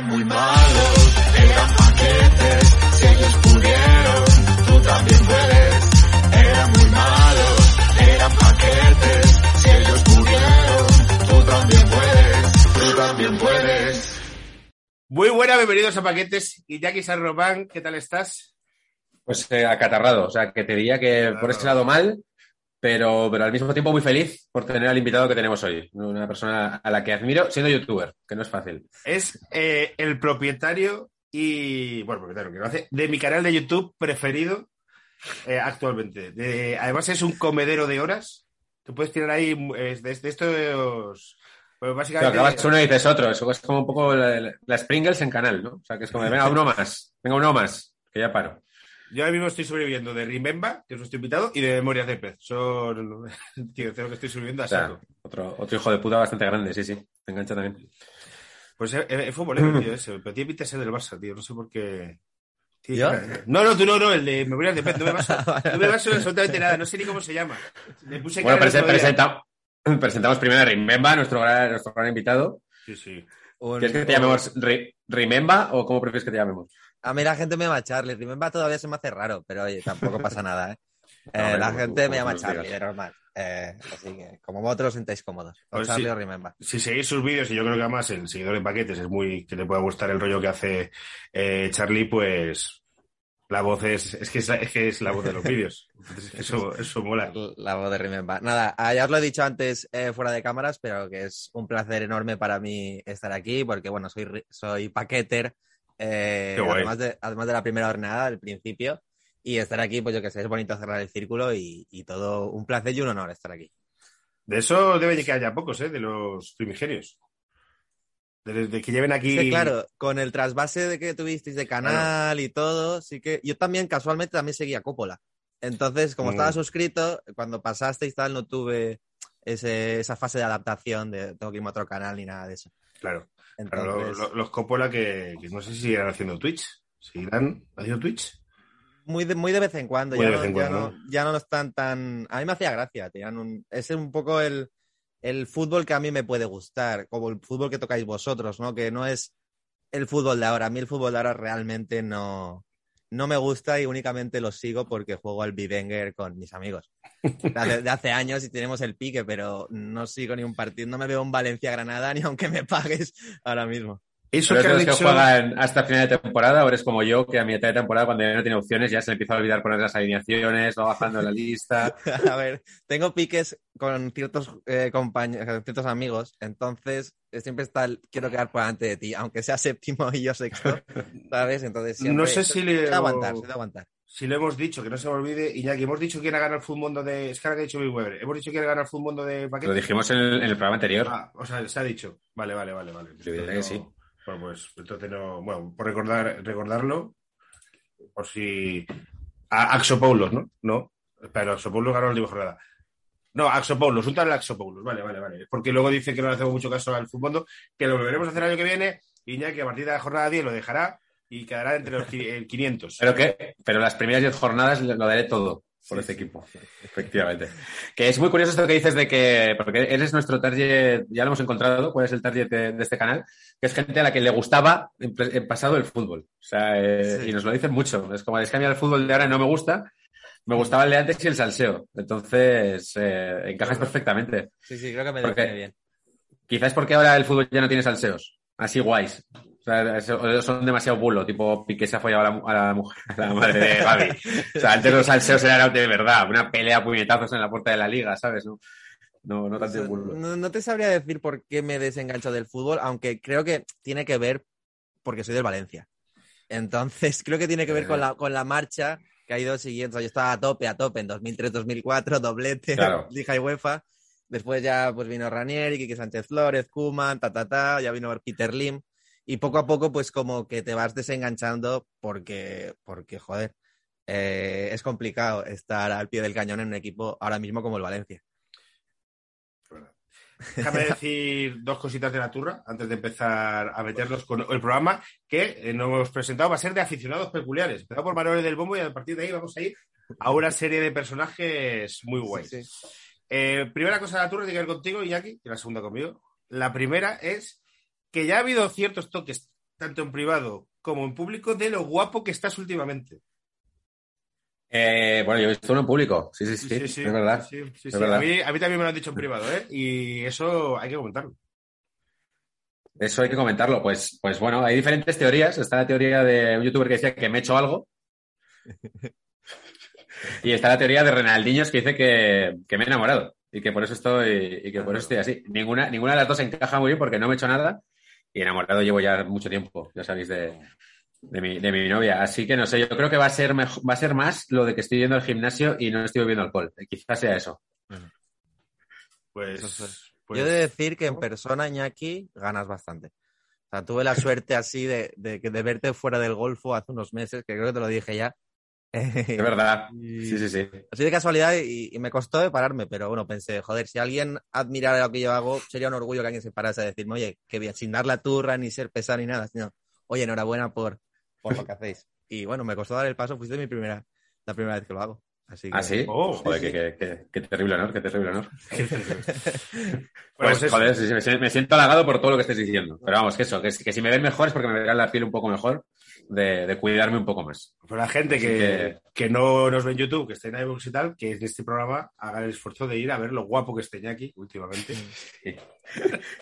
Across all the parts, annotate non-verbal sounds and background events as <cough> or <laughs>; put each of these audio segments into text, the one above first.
Eran muy malos, eran paquetes, si ellos pudieron, tú también puedes. Eran muy malos, eran paquetes, si ellos pudieron, tú también puedes, tú también puedes. Muy buena, bienvenidos a Paquetes. Iñaki San Román, ¿qué tal estás? Pues eh, acatarrado, o sea, que te diría que por ese lado mal, pero, pero al mismo tiempo muy feliz por tener al invitado que tenemos hoy. Una persona a la que admiro siendo youtuber, que no es fácil. Es eh, el propietario y, bueno, propietario que lo hace, de mi canal de YouTube preferido eh, actualmente. De- además es un comedero de horas. Tú puedes tirar ahí eh, de, de estos... Pues Claro, básicamente... acabas uno y dices otro, eso es como un poco la- las Pringles en canal, ¿no? O sea, que es como, venga, uno más, venga, uno más, que ya paro. Yo ahora mismo estoy sobreviviendo de Remember, que es nuestro invitado, y de Memorias de Pez. Son... <laughs> Tío, tengo que estoy subiendo a saco. otro, otro hijo de puta bastante grande, sí, sí, te engancha también. Pues es, es futbolero, tío, <laughs> ese. Pero tiene pinta de ser del Barça, tío. No sé por qué. No, no, tú no, no, el de Memorias de Pez. No me baso, <laughs> no me baso en absolutamente nada. No sé ni cómo se llama. Le puse Bueno, presenta- presentamos primero a Rimemba, nuestro gran, nuestro gran invitado. Sí, sí. ¿Quieres que te llamemos Ri- Rimemba o cómo prefieres que te llamemos? A mí la gente me llama Charlie. Remember todavía se me hace raro, pero oye, tampoco <laughs> pasa nada, ¿eh? Eh, No, la gente me llama Charlie, de normal. Eh, así que, como vosotros os sentáis cómodos. O Pues Charlie o Remember. Si seguís sus vídeos, y yo creo que además el seguidor de paquetes es muy. que le pueda gustar el rollo que hace eh, Charlie, pues. La voz es. Es que es, es que es la voz de los vídeos. Eso, eso mola. La voz de Remember. Nada, ah, ya os lo he dicho antes eh, fuera de cámaras, pero que es un placer enorme para mí estar aquí, porque bueno, soy, soy paqueter, eh, además, de, además de la primera jornada, del principio, y estar aquí, pues yo que sé, es bonito cerrar el círculo y, y todo un placer y un honor estar aquí. De eso debe de que haya pocos, ¿eh? De los primigenios. De, de que lleven aquí. Que, claro, con el trasvase de que tuvisteis de canal y todo, sí que yo también casualmente también seguía Coppola. Entonces, como Mm. estaba suscrito, cuando pasasteis tal, no tuve ese- esa fase de adaptación de tengo que irme a otro canal ni nada de eso. Claro. Lo- lo- los Coppola que, que no sé si seguirán haciendo Twitch. ¿Seguirán haciendo Twitch? muy, de, muy de vez en cuando, Muy ya, de no, vez en ya, cuando, no, ya no están tan... A mí me hacía gracia, un... es un poco el, el fútbol que a mí me puede gustar, como el fútbol que tocáis vosotros, ¿no? Que no es el fútbol de ahora. A mí el fútbol de ahora realmente no, no me gusta y únicamente lo sigo porque juego al Bivenger con mis amigos. De hace, años y tenemos el pique, pero no sigo ni un partido, no me veo un Valencia-Granada ni aunque me pagues ahora mismo. Eso ¿Pero que han los que juegan hasta final de temporada o eres como yo, que a mitad de temporada, cuando ya no tiene opciones, ya se le empieza a olvidar poner las alineaciones, va bajando la lista? <laughs> A ver, tengo piques con ciertos eh, compañeros, con ciertos amigos, entonces eh, siempre está el quiero quedar por delante de ti, aunque sea séptimo y yo sexto, <laughs> ¿sabes? Entonces siempre No sé si le- Sé de aguantar, sé de aguantar. Si lo hemos dicho, que no se me olvide, Iñaki, hemos dicho quién ha ganado el fútbol mundo de. Es que ahora que ha dicho Bill Weber. Hemos dicho quién ha ganado el fútbol mundo de Lo paquete. dijimos en el, en el programa anterior. Ah, o sea, se ha dicho. Vale, vale, vale, vale. Yo diría que sí. Bueno, pues entonces no. Bueno, por recordar, recordarlo, por si. A Axopoulos, ¿no? No. Pero Axopoulos ganó la última jornada. No, Axopoulos, un tal Axopoulos. Vale, vale, vale. Porque luego dice que no le hacemos mucho caso al fútbol, que lo volveremos a hacer el año que viene. Iñaki, a partir de la jornada 10 lo dejará y quedará entre los qui- el 500. Pero que, pero las primeras 10 jornadas lo daré todo por este equipo. Efectivamente. Que es muy curioso esto que dices de que, porque eres nuestro target, ya lo hemos encontrado, cuál es el target de, de este canal, que es gente a la que le gustaba en, pasado el fútbol. O sea, eh, Sí. y nos lo dicen mucho. Es como, es que a mí el fútbol de ahora no me gusta, me gustaba el de antes y el salseo. Entonces, eh, encajas perfectamente. Sí, sí, creo que me define bien. Quizás porque ahora el fútbol ya no tiene salseos, así guays. O sea, son demasiado bulo, tipo Piqué se ha follado a la, a la mujer, <laughs> a la madre de Gaby. O sea, antes los salseos eran de verdad, una pelea a puñetazos en la puerta de la liga, ¿sabes? No, no, no tanto bulo. No, no te sabría decir por qué me desengancho del fútbol, aunque creo que tiene que ver porque soy del Valencia. Entonces, <laughs> creo que tiene que ver con la, con la marcha que ha ido siguiendo. O sea, yo estaba a tope, a tope en 2003-2004, <laughs> doblete, Claro. Liga y UEFA. Después ya pues vino Ranieri, Quique Sánchez Flores, Kuman, ta, ta, ta, ya vino Peter Lim. Y poco a poco, pues como que te vas desenganchando porque, porque joder, eh, es complicado estar al pie del cañón en un equipo ahora mismo como el Valencia. Déjame <laughs> decir dos cositas de la turra antes de empezar a meternos con el programa que eh, nos hemos presentado. Va a ser de aficionados peculiares. Empezamos por Manuel del Bombo y a partir de ahí vamos a ir a una serie de personajes muy guays. Sí, sí. Eh, primera cosa de la turra tiene que ver contigo, Iñaki, y la segunda conmigo. La primera es que ya ha habido ciertos toques tanto en privado como en público, de lo guapo que estás últimamente. Eh, bueno, yo he visto uno en público. Sí, sí, sí. es verdad. sí, sí, es sí. verdad. A, mí, a mí también me lo han dicho en privado, ¿eh? Y eso hay que comentarlo. Eso hay que comentarlo. Pues, pues bueno, hay diferentes teorías. Está la teoría de un youtuber que decía que me he hecho algo. <laughs> Y está la teoría de Renaldinhos que dice que, que me he enamorado y que por eso estoy, y que por eso estoy así. Ninguna, ninguna de las dos encaja muy bien porque no me he hecho nada y enamorado llevo ya mucho tiempo, ya sabéis, de, de, mi, de mi novia. Así que no sé, yo creo que va a ser mejor, va a ser más lo de que estoy yendo al gimnasio y no estoy bebiendo alcohol. Quizás sea eso. Pues, pues- Yo he de decir que en persona, Iñaki, ganas bastante. O sea, tuve la suerte así de, de, de verte fuera del Golfo hace unos meses, que creo que te lo dije ya. <laughs> Es verdad. Sí, sí, sí. Así de casualidad y, y me costó de pararme, pero bueno, pensé, joder, si alguien admirara lo que yo hago, sería un orgullo que alguien se parase a decirme, oye, qué bien, sin dar la turra, ni ser pesado, ni nada, sino, oye, enhorabuena por, por lo que hacéis. Y bueno, me costó dar el paso, fuiste mi primera, la primera vez que lo hago. Así que... ¿Ah, sí? Oh, joder, sí, qué, qué- qué- qué terrible honor, qué terrible honor. <laughs> Pues Pues, eso. joder, sí, sí, me siento- me siento halagado por todo lo que estáis diciendo. Pero vamos, que eso, que, si- que si me ven mejor es porque me verán la piel un poco mejor, de, de cuidarme un poco más. Por la gente que, que- que no nos ve en YouTube, que esté en iVoox y tal, que en este programa haga el esfuerzo de ir a ver lo guapo que esté Iñaki últimamente. <laughs>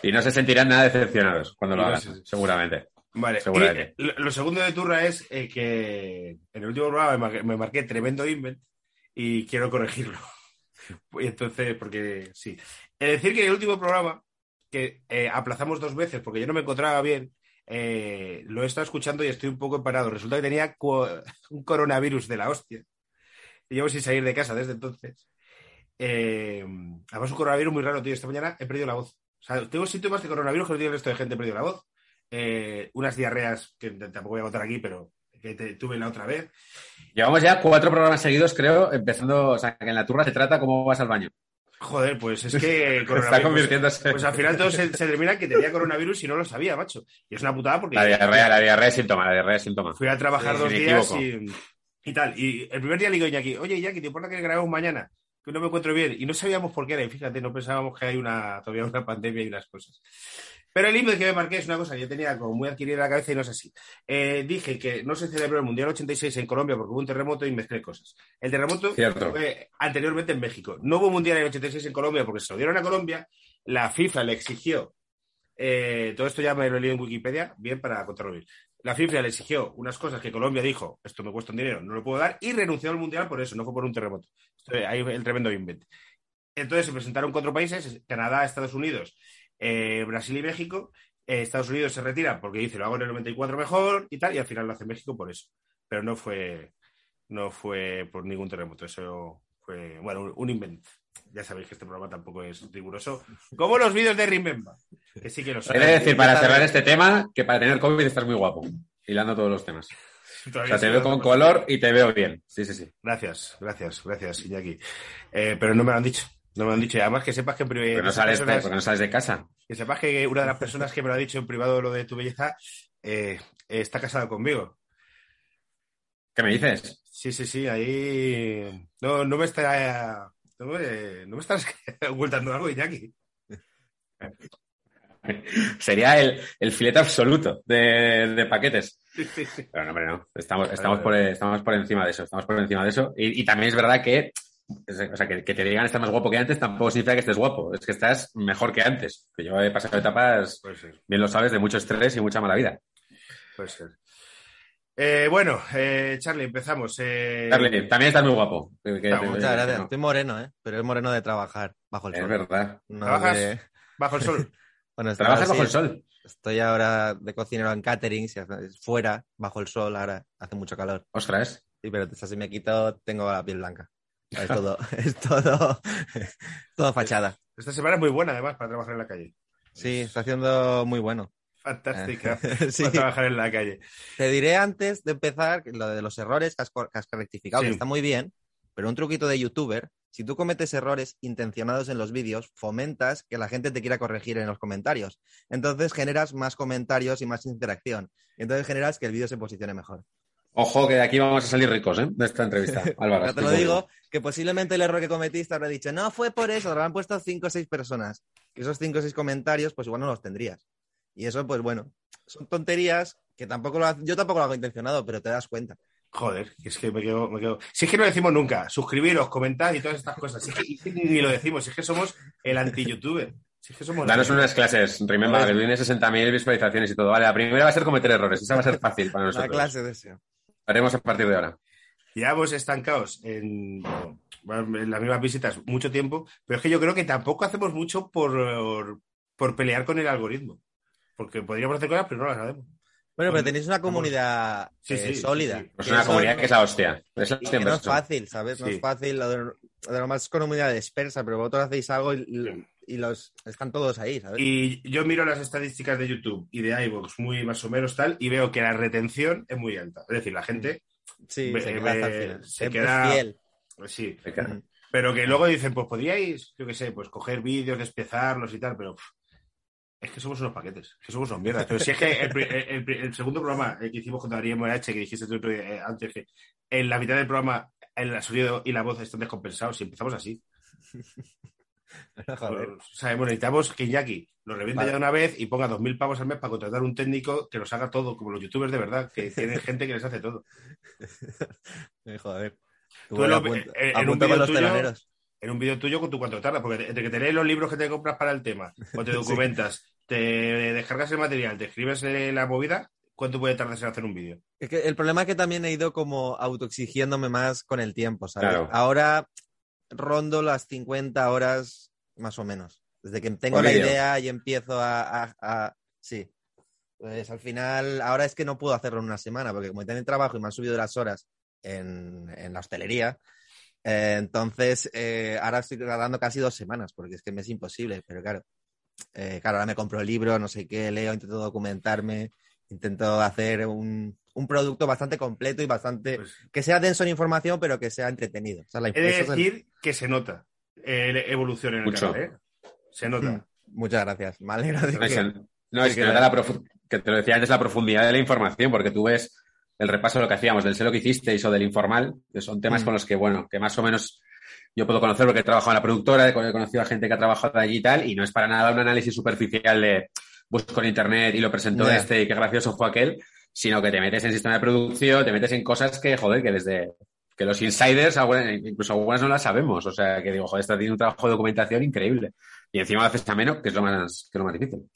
Y no se sentirán nada decepcionados cuando lo no hagan, se- seguramente. Vale, Seguramente. y, lo, lo segundo de turra es eh, que en el último programa me marqué, me marqué tremendo invent y quiero corregirlo. <laughs> Entonces, porque sí. Es decir, que el último programa, que eh, aplazamos dos veces porque yo no me encontraba bien, eh, lo he estado escuchando y estoy un poco emparado. Resulta que tenía <laughs> un coronavirus de la hostia. Y llevo sin salir de casa desde entonces. Eh, además, un coronavirus muy raro, tío. Esta mañana he perdido la voz. O sea, tengo síntomas de coronavirus que no tiene el resto de gente. He perdido la voz. Eh, unas diarreas que tampoco voy a contar aquí, pero que te- tuve la otra vez. Llevamos ya cuatro programas seguidos, creo, empezando, o sea, que en la turra se trata cómo vas al baño. Joder, pues es que <laughs> Está convirtiéndose. Pues al final todo se, se termina que tenía coronavirus y no lo sabía, macho. Y es una putada porque La diarrea, la diarrea es síntoma, la diarrea es síntoma. fui a trabajar Sí, dos días y tal. Y el primer día le digo a Iñaki, oye Iñaki, ¿te importa que grabemos mañana? Que no me encuentro bien. Y no sabíamos por qué era. Y fíjate, no pensábamos que hay una todavía una pandemia y unas cosas. Pero el email que me marqué es una cosa que yo tenía como muy adquirida en la cabeza y no es así. Eh, dije que no se celebró el Mundial 86 en Colombia porque hubo un terremoto y mezclé cosas. El terremoto Cierto. fue anteriormente en México. No hubo Mundial en el 86 en Colombia porque se lo dieron a Colombia. La FIFA le exigió, eh, todo esto ya me lo he leído en Wikipedia, bien para contarlo bien. La FIFA le exigió unas cosas que Colombia dijo, esto me cuesta un dinero, no lo puedo dar, y renunció al Mundial por eso, no fue por un terremoto. Esto, ahí el tremendo invent. Entonces se presentaron cuatro países, Canadá, Estados Unidos, eh, Brasil y México. Eh, Estados Unidos se retira porque dice lo hago en el 94 mejor y tal, y al final lo hace México por eso. Pero no fue, no fue por ningún terremoto, eso fue, bueno, un, un invent. Ya sabéis que este programa tampoco es riguroso, como los vídeos de Remember, que sí que lo son. De decir, para cerrar este tema, que para tener COVID estás muy guapo, hilando todos los temas. <laughs> O sea, te veo con color y te veo bien. Sí, sí, sí. Gracias, gracias, gracias, Iñaki. Eh, pero no me lo han dicho. No me han dicho. Y además que sepas que en privado. Porque no sales, de- porque no sales de casa. Que sepas que una de las personas que me lo ha dicho en privado lo de tu belleza eh, está casada conmigo. ¿Qué me dices? Sí, sí, sí, ahí. No, no me está. No me, no me estás <laughs> ocultando algo, Iñaki. <laughs> Sería el, el filete absoluto de, de paquetes. Sí, sí, sí. Pero no, hombre, no. Estamos, estamos, por, estamos por encima de eso. Estamos por encima de eso. Y, y también es verdad que, o sea, que, que te digan estás más guapo que antes tampoco significa que estés guapo. Es que estás mejor que antes. Que yo he pasado etapas, bien lo sabes, de mucho estrés y mucha mala vida. puede ser. Eh, bueno, eh, Charlie, empezamos. Eh, Charlie, también estás muy guapo. Que- que- que- Muchas gracias. no. Estoy moreno, ¿eh? Pero es moreno de trabajar bajo el Es sol. verdad. No ¿Trabajas? de- Bajo el sol. <laughs> Bueno, Trabajas bajo el sol. Estoy ahora de cocinero en catering, fuera, bajo el sol, ahora hace mucho calor. Ostras. Sí, pero si me quito, tengo la piel blanca. Es todo, <laughs> es todo, <laughs> todo fachada. Esta semana es muy buena, además, para trabajar en la calle. Sí, está haciendo muy bueno. Fantástica. <laughs> Sí. Para trabajar en la calle. Te diré antes de empezar lo de los errores que has, que has rectificado, Sí. que está muy bien, pero un truquito de youtuber, si tú cometes errores intencionados en los vídeos, fomentas que la gente te quiera corregir en los comentarios. Entonces generas más comentarios y más interacción. Entonces generas que el vídeo se posicione mejor. Ojo que de aquí vamos a salir ricos, ¿eh? De esta entrevista. <laughs> Álvaro. Te lo digo, que posiblemente el error que cometiste habrá dicho, no, fue por eso, te lo han puesto cinco o seis personas. Que esos cinco o seis comentarios, pues igual no los tendrías. Y eso, pues bueno, son tonterías Que tampoco lo ha- yo tampoco lo hago intencionado, pero te das cuenta. Joder, es que me quedo, me quedo. Si es que no lo decimos nunca, suscribiros, comentad y todas estas cosas. Si es que ni lo decimos, si es que somos el anti-youtuber. Si es que somos. Danos unas clases, remember, que tiene 60.000 visualizaciones y todo. Vale, la primera va a ser cometer errores, esa va a ser fácil para Una nosotros. clase de eso. Haremos a partir de ahora. Llevamos estancados en, bueno, en las mismas visitas mucho tiempo, pero es que yo creo que tampoco hacemos mucho por, por pelear con el algoritmo. Porque podríamos hacer cosas, pero no las sabemos. Bueno, pero tenéis una comunidad Sí, eh, sí, sólida. sí. Pues Que una comunidad que es la hostia. Es la hostia que no es fácil, ¿sabes? No Sí. es fácil. Lo de, de lo más es comunidad dispersa, pero vosotros hacéis algo y, y- los están todos ahí, ¿sabes? Y yo miro las estadísticas de YouTube y de iVoox muy más o menos tal, y veo que la retención es muy alta. Es decir, la gente, sí, ve- se queda ve- hasta el final. se queda- fiel. pues sí, pero que luego dicen, pues podríais, yo qué sé, pues coger vídeos, despiezarlos y tal, pero pff, es que somos unos paquetes, es que somos unos mierdas. Pero si es que el, el- el- el segundo programa eh, que hicimos con Darío MH, que dijiste tú otro día, eh, antes, que en la mitad del programa el sonido y la voz están descompensados y empezamos así. <laughs> Joder. Pues, necesitamos que Iñaki lo reviente Vale. ya de una vez y ponga dos mil pavos al mes para contratar un técnico que los haga todo, como los youtubers de verdad, que <laughs> tienen gente que les hace todo. Eh, Joder. Tú Tú lo- apunta, eh, en un apunta los tuyo-. En un vídeo tuyo con tu cuánto tardas, porque entre que te lees los libros que te compras para el tema, o te <laughs> documentas, te descargas el material, te escribes eh, la movida, ¿cuánto puede tardar en hacer un vídeo? Es que el problema es que también he ido como autoexigiéndome más con el tiempo, ¿sabes? Claro. Ahora rondo las 50 horas más o menos. Desde que tengo la idea y empiezo a, a- a- Sí. Pues al final, ahora es que no puedo hacerlo en una semana, porque como tengo trabajo y me han subido las horas en, en la hostelería, eh, entonces eh, ahora estoy tardando casi dos semanas, porque es que me es imposible, pero claro. eh, claro, ahora me compro libros, no sé qué, leo, intento documentarme, intento hacer un, un producto bastante completo y bastante Pues, que sea denso en información, pero que sea entretenido. O sea, la he de eso es el- decir que se nota eh, evolución en el Mucho. canal, ¿eh? Se nota. Mm, Muchas gracias. Me alegra de No, que- es, no, es que que- nota la profu- que te lo decía antes, la profundidad de la información, porque tú ves el repaso de lo que hacíamos, del sé lo que hicisteis o del informal, que son temas Mm. con los que, bueno, que más o menos yo puedo conocer porque he trabajado en la productora, he conocido a gente que ha trabajado allí y tal, y no es para nada un análisis superficial de busco en internet y lo presentó este y qué gracioso fue aquel, sino que te metes en sistema de producción, te metes en cosas que, joder, que desde que los insiders, algunas- incluso algunas no las sabemos. O sea, que digo, joder, está haciendo un trabajo de documentación increíble. Y encima lo haces ameno, que es lo más, que es lo más difícil.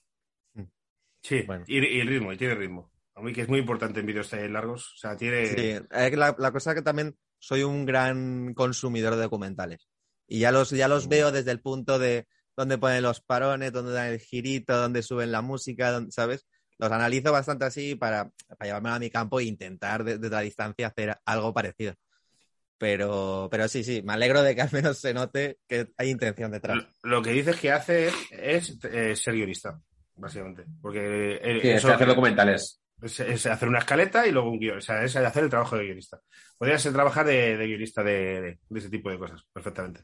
Sí, Bueno. y, y el ritmo, y tiene ritmo. A mí que es muy importante en vídeos eh, largos. O sea, tiene. Sí, la, la cosa es que también soy un gran consumidor de documentales. Y ya los, ya los veo desde el punto de dónde ponen los parones, dónde dan el girito, dónde suben la música, dónde- ¿sabes? Los analizo bastante así para, para llevármelo a mi campo e intentar de- desde la distancia hacer algo parecido. Pero, pero sí, sí, me alegro de que al menos se note que hay intención detrás. Lo, lo que dices que hace es, es, eh, ser guionista, básicamente. Porque eh, Sí, es eso- hacer documentales. es, es hacer una escaleta y luego un guion. O sea, es hacer el trabajo de guionista. Podría ser trabajar de, de guionista de, de- de ese tipo de cosas, perfectamente.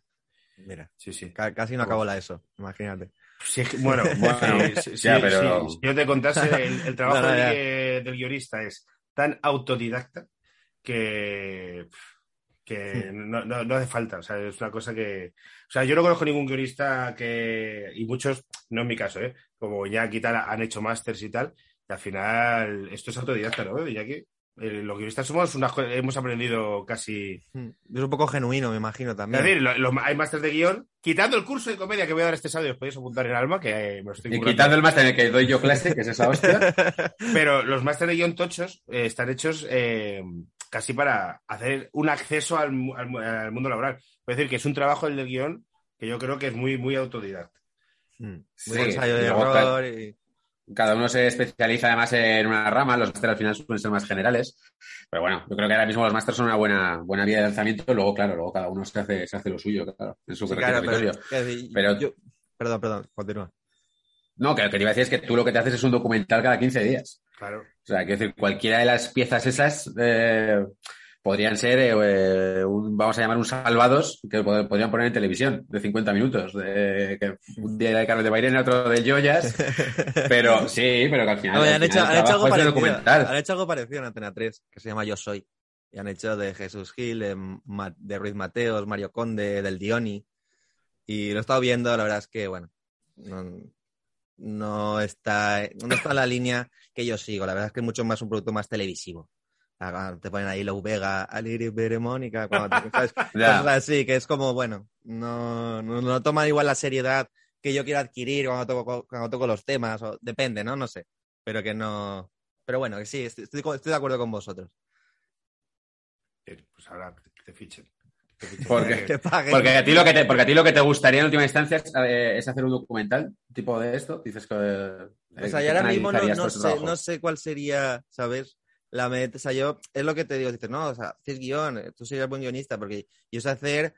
Mira, Sí, sí. ca- casi no acabo la ESO, imagínate. Sí, bueno, <laughs> Bueno, sí, sí, ya, sí, pero-. Si yo te contase, el, el <laughs> trabajo No, no, ya. del, del guionista es tan autodidacta que, que no, no- hace falta. O sea, es una cosa que. O sea, yo no conozco ningún guionista que. Y muchos, no en mi caso, ¿eh? Como Iñaki y tal, han hecho másters y tal. Y al final, esto es autodidacta, ¿no? Iñaki. Eh, los guionistas somos unas co- hemos aprendido casi. Mm, Es un poco genuino, me imagino Es también. decir, lo- lo- hay másters de guion, quitando el curso de comedia que voy a dar este sábado, os podéis apuntar en Alma, que eh, me lo estoy Y quitando el máster en el que doy yo clase, que es esa hostia. <laughs> Pero los másteres de guion tochos eh, están hechos eh, casi para hacer un acceso al, mu- al mu- al mundo laboral. Es decir, que es un trabajo el del guion que yo creo que es muy, muy autodidacta. Mm, Sí, muy ensayo y de error y- Cada uno se especializa además en una rama, los másteres al final suelen ser más generales. Pero bueno, yo creo que ahora mismo los másteres son una buena, buena vía de lanzamiento. Luego, claro, luego cada uno se hace, se hace lo suyo, claro, en su Sí, claro, Pero- yo- Perdón, perdón, continúa. No, que lo que te iba a decir es que tú lo que te haces es un documental cada 15 días. Claro. O sea, quiero decir, cualquiera de las piezas esas eh, podrían ser, eh, un- vamos a llamar un salvados, que pod- podrían poner en televisión de 50 minutos. De, que un día de Carlos de Bairene, otro de Joyas. <laughs> Pero sí, pero que al final. No, al han, hecho, final han hecho algo parecido. Han hecho algo parecido en Antena 3, que se llama Yo Soy. Y han hecho de Jesús Gil, de, Ruiz Mateos, Mario Conde, del Dioni. Y lo he estado viendo, la verdad es que, bueno, no, no está, no está la línea que yo sigo. La verdad es que es mucho más un producto más televisivo. Te ponen ahí Lou Vega, Aliris Veremónica, cuando te- <laughs> ¿sabes? Ya. cosas así, que es como, bueno, no, no, no toman igual la seriedad que yo quiero adquirir cuando toco, cuando toco los temas, o depende, ¿no? No sé, pero que no... Pero bueno, que sí, estoy, estoy, estoy de acuerdo con vosotros. Eh, Pues ahora que te fichen. Que te fichen. ¿Por qué? <laughs> Que paguen. Porque a ti lo que te, porque a ti lo que te gustaría en última instancia es, eh, es hacer un documental tipo de esto. Dices que. eh, O sea, ¿qué yo ahora mismo no, sé, no sé cuál sería, ¿sabes? La meta, o sea, yo, es lo que te digo, dices, no, o sea, haces guion, eh, tú serías buen guionista, porque yo sé hacer,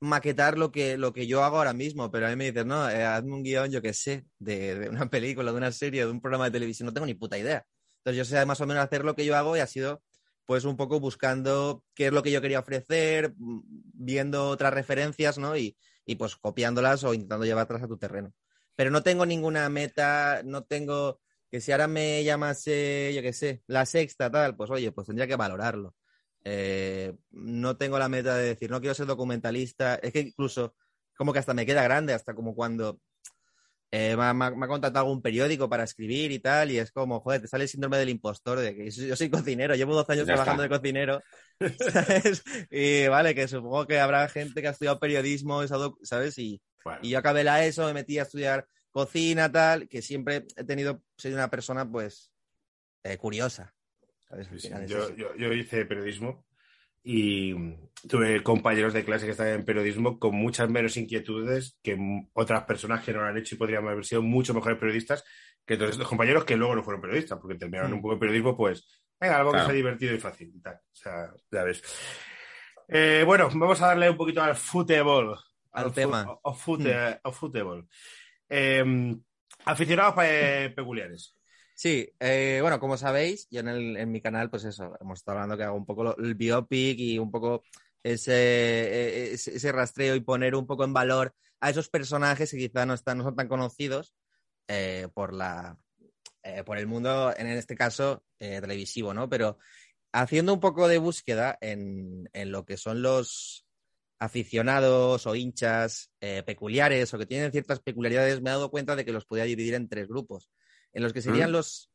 maquetar lo que, lo que yo hago ahora mismo, pero a mí me dices, no, eh, hazme un guion, yo qué sé, de, de una película, de una serie, de un programa de televisión, no tengo ni puta idea. Entonces yo sé más o menos hacer lo que yo hago y ha sido, pues, un poco buscando qué es lo que yo quería ofrecer, mm, viendo otras referencias, ¿no? Y, y pues copiándolas o intentando llevarlas a tu terreno. Pero no tengo ninguna meta, no tengo que si ahora me llamase, yo qué sé, la sexta, tal, pues oye, pues tendría que valorarlo. Eh, no tengo la meta de decir, no quiero ser documentalista. Es que incluso, como que hasta me queda grande, hasta como cuando eh, me, ha- me ha- contactado algún periódico para escribir y tal, y es como, joder, te sale el síndrome del impostor, de que yo soy cocinero, llevo 12 años Ya trabajando está. de cocinero, <laughs> ¿sabes? Y vale, que supongo que habrá gente que ha estudiado periodismo, ¿sabes? Y, Bueno, y yo acabé la ESO, me metí a estudiar cocina, tal, que siempre he tenido, soy una persona, pues, eh, curiosa. yo, eso. yo- yo hice periodismo y tuve compañeros de clase que estaban en periodismo con muchas menos inquietudes que otras personas que no lo han hecho y podrían haber sido mucho mejores periodistas que todos estos compañeros que luego no fueron periodistas, porque terminaron Mm. un poco de periodismo, pues, venga, algo Claro. que sea divertido y fácil y tal. O sea, ya ves. Eh, bueno, vamos a darle un poquito al fútbol. Al tema. Mm. Al fute- al fútbol. Eh, aficionados pe- peculiares. Sí, eh, bueno, como sabéis, yo en, el- en mi canal, pues eso, hemos estado hablando que hago un poco el biopic y un poco ese, eh, ese, ese rastreo y poner un poco en valor a esos personajes que quizá no, están, no son tan conocidos eh, por, la, eh, por el mundo, en este caso, televisivo, ¿no? Pero haciendo un poco de búsqueda en, en lo que son los aficionados o hinchas eh, peculiares o que tienen ciertas peculiaridades, me he dado cuenta de que los podía dividir en tres grupos en los que serían Mm. los,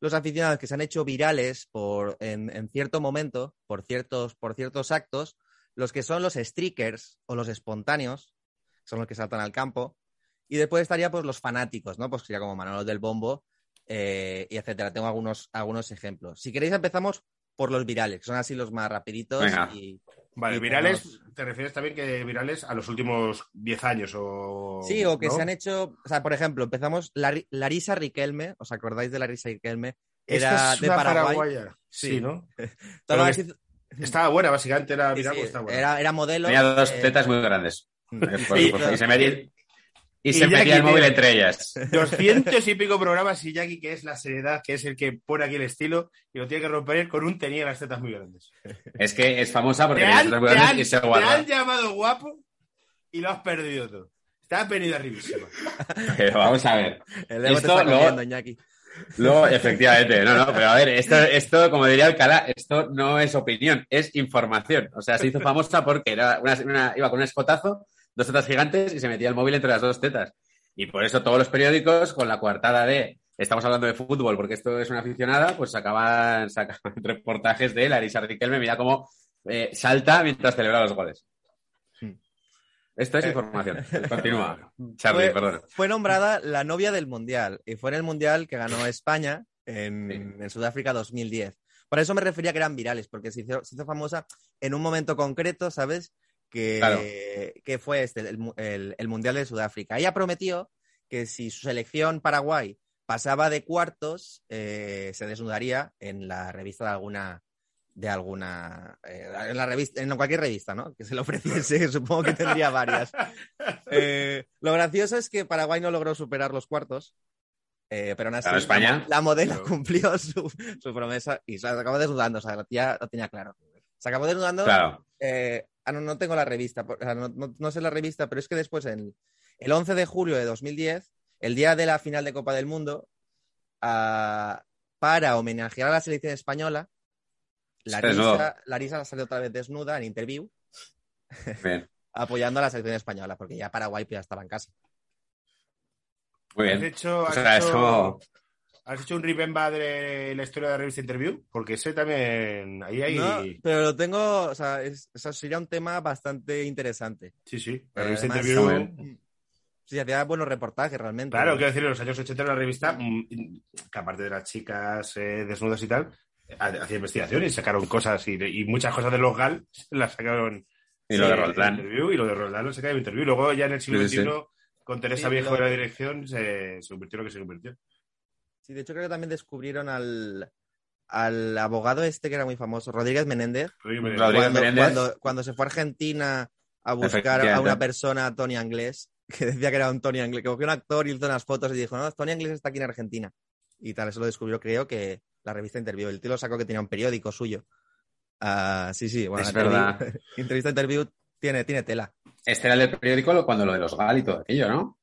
los aficionados que se han hecho virales por, en, en cierto momento, por ciertos, por ciertos actos, los que son los streakers o los espontáneos, son los que saltan al campo, y después estaría pues los fanáticos, ¿no? Pues sería como Manolo del Bombo, eh, y etcétera. Tengo algunos, algunos ejemplos. Si queréis empezamos por los virales, que son así los más rapiditos Venga. y, Vale, Y virales, tenemos- ¿te refieres también que virales a los últimos 10 años o...? Sí, o que ¿no? se han hecho, o sea, por ejemplo, empezamos Lari- Larisa Riquelme, ¿os acordáis de Larisa Riquelme? Esta Era es de una Paraguay. paraguaya. Sí, Sí. ¿no? <laughs> Estaba que así- Estaba buena, básicamente era viral, sí, estaba buena. era, era modelo. Tenía dos eh, tetas muy grandes. <laughs> Y-. Y se metía, y y se metía el móvil entre ellas. 200 y pico programas y Jackie, que es la seriedad, que es el que pone aquí el estilo, y lo tiene que romper con un tenía las tetas muy grandes. Es que es famosa porque Te tenía tetas muy te grandes han- y se te guarda. han llamado guapo y lo has perdido todo. Estás venido arribísima. <laughs> Pero vamos a ver. El te Esto está comiendo, efectivamente, no, no, pero a ver, esto, esto, como diría Alcalá, esto no es opinión, es información. O sea, se hizo famosa porque era una, una- iba con un escotazo, dos tetas gigantes y se metía el móvil entre las dos tetas. Y por eso todos los periódicos, con la coartada de estamos hablando de fútbol porque esto es una aficionada, pues sacaban, sacaban <laughs> reportajes de Larisa Riquelme, mira cómo eh, salta mientras celebra los goles. Hmm. Esto es Eh, información. <laughs> Continúa. Charlie, Fue- perdón. Fue nombrada la novia del Mundial y fue en el Mundial que ganó España en, Sí. en Sudáfrica 2010. Por eso me refería que eran virales, porque se hizo, se hizo famosa en un momento concreto, ¿sabes? Que, Claro. que fue este, el, el- el Mundial de Sudáfrica. Ella prometió que si su selección Paraguay pasaba de cuartos, eh, se desnudaría en la revista de alguna de alguna eh, en la revista en cualquier revista no que se le ofreciese <laughs> supongo que tendría varias Eh, lo gracioso es que Paraguay no logró superar los cuartos eh, pero Claro, España. la, la modelo Claro. cumplió su, su promesa y se acabó desnudando o sea la tía lo tenía claro se acabó desnudando Claro. Ah, no, no tengo la revista, por- o sea, no, no- no sé la revista, pero es que después, en, el 11 de julio de 2010, el día de la final de Copa del Mundo, para homenajear a la selección española. Larisa, Larisa salió otra vez desnuda en interview, <laughs> apoyando a la selección española, porque ya Paraguay pues, ya estaba en casa. Muy ¿Has bien. hecho, O sea, hecho- eso... ¿Has hecho un remember de la historia de la revista Interview? Porque ese también. Ahí hay. No, pero lo tengo, o sea, es- eso sería un tema bastante interesante. Sí, sí. La Eh, revista además- Interview. Sí, hacía buenos reportajes realmente. Claro, quiero decir, en los años 80 en la revista, mm, que aparte de las chicas eh, desnudas y tal, ha- hacía investigación y sacaron cosas y, y muchas cosas de los GAL las sacaron. Y lo de en Roldán. Interview, y lo de Roldán lo sacaron en Interview. Luego ya en el siglo XXI, sí. con Teresa Sí, Viejo lo- de la dirección, se, se convirtió en lo que se convirtió. Sí, de hecho creo que también descubrieron al, al abogado este que era muy famoso, Rodríguez Menéndez, Rodríguez cuando, Menéndez. cuando, cuando se fue a Argentina a buscar a una persona, Tony Anglés, <laughs> que decía que era un Tony Anglés, que cogió un actor y hizo unas fotos y dijo, no, Tony Anglés está aquí en Argentina. Y tal, eso lo descubrió creo que la revista Interview. El tío lo sacó que tenía un periódico suyo. Ah, sí, sí, bueno, Es Interview- verdad. <laughs> entrevista Interview tiene, tiene tela. Este era el del periódico cuando lo de los GAL y todo aquello, ¿no?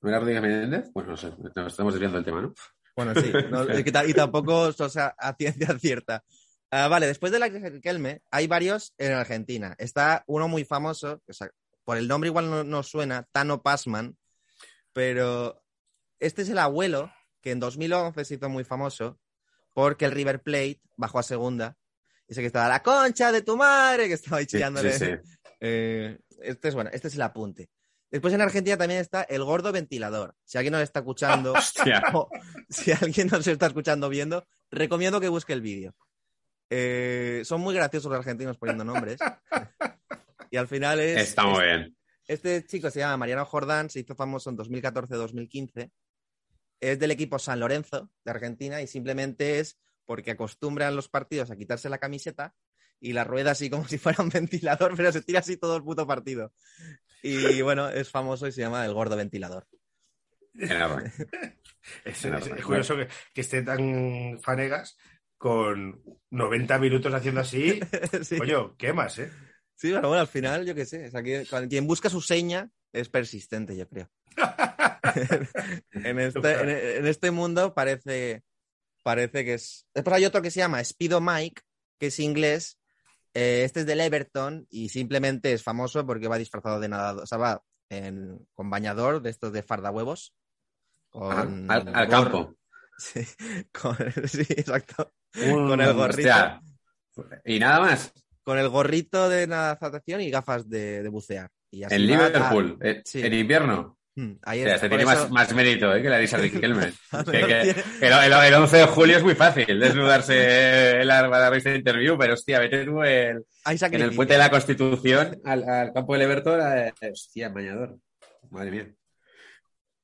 ¿No era Rodríguez Menéndez? Pues no sé, nos estamos desviando del tema, ¿no? Bueno, <laughs> sí, no, y, y tampoco o sea, a ciencia cierta. Ah, vale, después de la Kelme, hay varios en Argentina. Está uno muy famoso, o sea, por el nombre igual no, no suena, Tano Passman, pero este es el abuelo que en 2011 se hizo muy famoso porque el River Plate bajó a segunda. Ese que estaba la concha de tu madre, que estaba ahí Sí, chillándole. sí, sí. Eh, este es bueno, este es el apunte. Después en Argentina también está el gordo ventilador. Si alguien nos está escuchando, <laughs> <laughs> o si alguien nos está escuchando viendo, recomiendo que busque el vídeo. Eh, son muy graciosos los argentinos poniendo nombres. y al final es. Está muy es- bien. Este chico se llama Mariano Jordán, se hizo famoso en 2014-2015. Es del equipo San Lorenzo de Argentina y simplemente es porque acostumbran los partidos a quitarse la camiseta y la rueda así como si fuera un ventilador, pero se tira así todo el puto partido. Y bueno, es famoso y se llama el gordo ventilador. Es, <laughs> curioso que, que esté tan fanegas con 90 minutos haciendo así. <laughs> Sí. Coño, ¿qué más, eh? Sí, pero bueno, al final, yo qué sé. O sea, quien busca su seña es persistente, yo creo. <laughs> en, este, en, en este mundo parece, parece que es. Después hay otro que se llama Speedo Mike, que es inglés. Eh, este es del Everton y simplemente es famoso porque va disfrazado de nadador. O sea, va en- con bañador de estos de fardahuevos. Con Al, campo. <laughs> Sí, con- sí, exacto. Con el gorrito. hostia. Y nada más. Con el gorrito de natación y gafas de, de bucear. Y así En a- Liverpool. eh, sí. En invierno. Hmm, ahí O sea, este Por tiene eso- más, más mérito ¿eh? que la Lisa <laughs> Riquelme. A que, el, el- el 11 de julio es muy fácil desnudarse en la, la revista de interview, pero hostia, vete tú el- en el puente de la Constitución al, al campo del Everton. eh, hostia, bañador. Madre mía.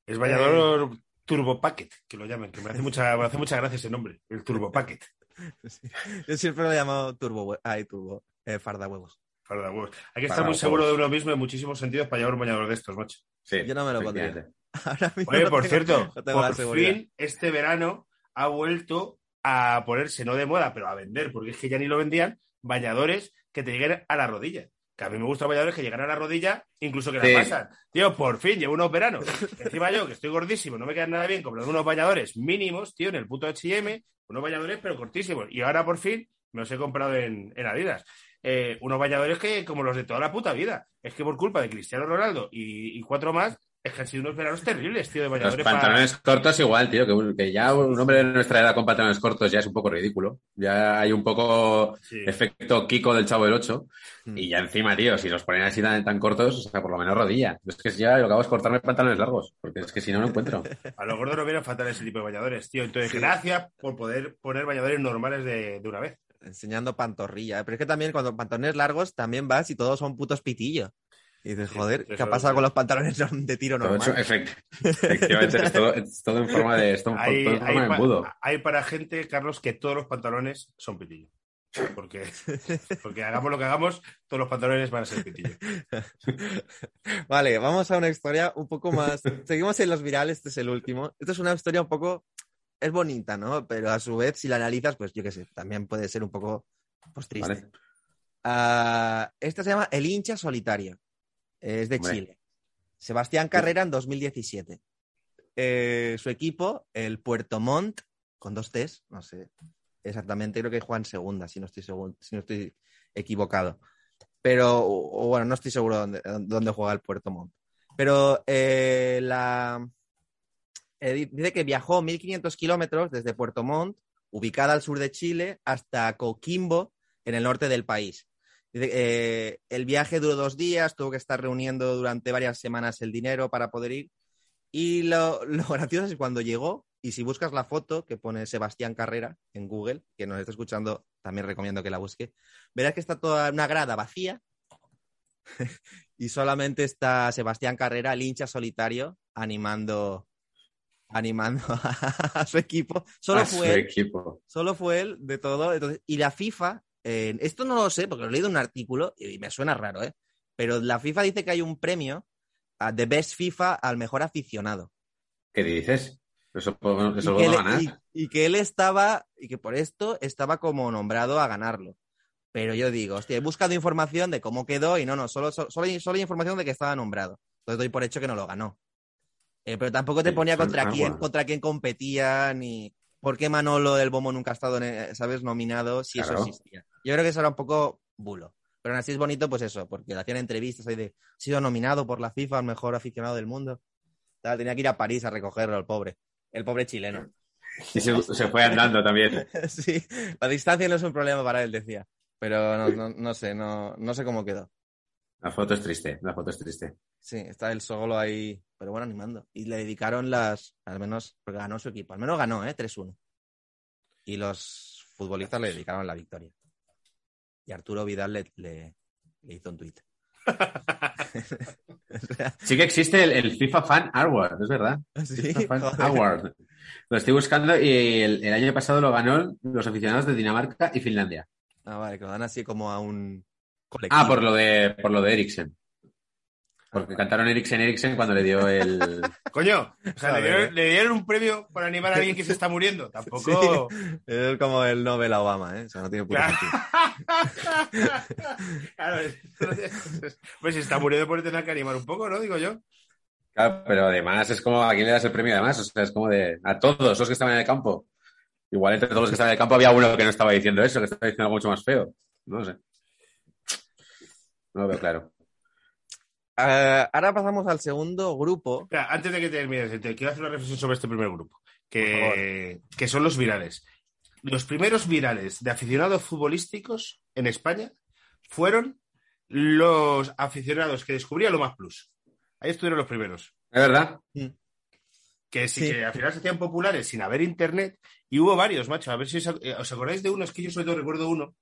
Es Valladolid Turbo Packet, que lo llamen, que me hace mucha, me hace mucha gracia ese nombre, el Turbo Packet. <laughs> Sí. Yo siempre lo he llamado turbo, ay, turbo, eh, farda huevos. Huevos. Hay que estar muy seguro de uno mismo en muchísimos sentidos para llevar un bañador de estos, macho. Sí, Yo no me lo pondría. <laughs> Ahora mismo Oye, no por tengo- cierto, no tengo la por fin este verano ha vuelto a ponerse, no de moda, pero a vender, porque es que ya ni lo vendían, bañadores que te lleguen a la rodilla. Que a mí me gustan bañadores que llegan a la rodilla, incluso que Sí. la pasan. Tío, por fin, llevo unos veranos. Encima yo, que estoy gordísimo, no me quedan nada bien, comprando unos bañadores mínimos, tío, en el puto H&M, unos bañadores pero cortísimos. Y ahora por fin me los he comprado en, en Adidas. Eh, unos bañadores que, como los de toda la puta vida, es que por culpa de Cristiano Ronaldo y, y cuatro más, es que han sido unos veranos terribles, tío, de Los bañadores para- pantalones cortos igual, tío, que, un- que ya un hombre de nuestra edad con pantalones cortos ya es un poco ridículo. Ya hay un poco Sí. efecto Kiko del Chavo del 8. Hmm. Y ya encima, tío, si los ponen así tan, tan cortos, o sea, por lo menos rodilla. Es que ya lo que hago es cortarme pantalones largos, porque es que si no, no encuentro. A los gordos no vienen fatal ese tipo de bañadores, tío. Entonces, gracias por poder poner bañadores normales de, de una vez. Enseñando pantorrilla. ¿eh? Pero es que también cuando pantalones largos también vas y todos son putos pitillos. Y dices, Sí, joder, ¿qué ha pasado es. con los pantalones <laughs> de tiro normal? efect- <laughs> efectivamente, es todo, es todo en forma de, todo, Hay, todo en hay forma de pa- embudo. hay para gente, Carlos, que todos los pantalones son pitillo. Porque, <laughs> porque hagamos lo que hagamos, todos los pantalones van a ser pitillo. Vale, vamos a una historia un poco más. Seguimos en los virales, este es el último. Esta es una historia un poco. Es bonita, ¿no? Pero a su vez, si la analizas, pues yo qué sé, también puede ser un poco pues, triste. Vale. Ah, esta se llama El hincha solitario. Es de Hombre. Chile. Sebastián Carrera en 2017. Eh, su equipo, el Puerto Montt, con dos T's, no sé exactamente, creo que juega en segunda, si no estoy, si no estoy equivocado. Pero, o, o bueno, no estoy seguro dónde, dónde juega el Puerto Montt. Pero eh, la, di- dice que viajó 1.500 kilómetros desde Puerto Montt, ubicada al sur de Chile, hasta Coquimbo, en el norte del país. Eh, el viaje duró dos días, tuvo que estar reuniendo durante varias semanas el dinero para poder ir. Y lo, <laughs> lo gracioso es cuando llegó, y si buscas la foto que pone Sebastián Carrera en Google, que nos está escuchando, también recomiendo que la busque, verás que está toda una grada vacía <laughs> y solamente está Sebastián Carrera, el hincha solitario, animando, animando <laughs> a su equipo. Solo A su fue él, equipo. solo fue él de todo. Entonces, y la FIFA, eh, esto no lo sé porque lo he leído en un artículo y me suena raro, ¿eh? Pero la FIFA dice que hay un premio a The Best FIFA al mejor aficionado. ¿Qué dices? Eso, eso y, que puedo él, ganar. y- y que él estaba, y que por esto estaba como nombrado a ganarlo. Pero yo digo, hostia, he buscado información de cómo quedó y no, no, solo, solo, solo hay, solo hay información de que estaba nombrado. Entonces doy por hecho que no lo ganó. Eh, pero tampoco te Sí, ponía contra quién, contra quién competía, ni por qué Manolo del Bomo nunca ha estado, eh, ¿sabes?, nominado, si Claro. eso existía. Yo creo que eso era un poco bulo. Pero aún así es bonito, pues eso, porque le hacían entrevistas ahí de, ha sido nominado por la FIFA al mejor aficionado del mundo. Tal, tenía que ir a París a recogerlo, el pobre. El pobre chileno. Y se, se fue andando también. <laughs> Sí, la distancia no es un problema para él, decía. Pero no, no, no sé, no, no sé cómo quedó. La foto es triste, la foto es triste. Sí, está él solo ahí, pero bueno, animando. Y le dedicaron las, al menos, porque ganó su equipo. Al menos ganó, ¿eh? 3-1. Y los futbolistas le dedicaron la victoria. Y Arturo Vidal le, le, le hizo un tuit. <laughs> Sí que existe el, el FIFA Fan Award, es verdad. <laughs> sí, FIFA Fan. Award. Lo estoy buscando y el, el año pasado lo ganó los aficionados de Dinamarca y Finlandia. Ah, vale, que lo dan así como a un colectivo. Ah, por lo de, por lo de Eriksen. Porque cantaron Eriksen Eriksen cuando le dio el. <laughs> Coño, o sea, le dieron, le dieron un premio por animar a alguien que se está muriendo. <laughs> Tampoco. Es como el Nobel a Obama, ¿eh? O sea, no tiene puto Claro. <laughs> claro, es- pues si está muriendo, puede tener que animar un poco, ¿no? Digo yo. Claro, pero además es como a quién le das el premio además. O sea, es como de a todos los que estaban en el campo. Igual entre todos los que estaban en el campo había uno que no estaba diciendo eso, que estaba diciendo algo mucho más feo. No sé. No lo veo claro. Ah, ahora pasamos al segundo grupo. Espera, antes de que termines, te quiero hacer una reflexión sobre este primer grupo, que, que son los virales. Los primeros virales de aficionados futbolísticos en España fueron los aficionados que descubrían lo más plus. Ahí estuvieron los primeros. ¿Es verdad? Que sí, Sí. que al final se hacían populares sin haber internet. Y hubo varios, macho. A ver si os, eh, os acordáis de uno, es que yo sobre todo recuerdo uno,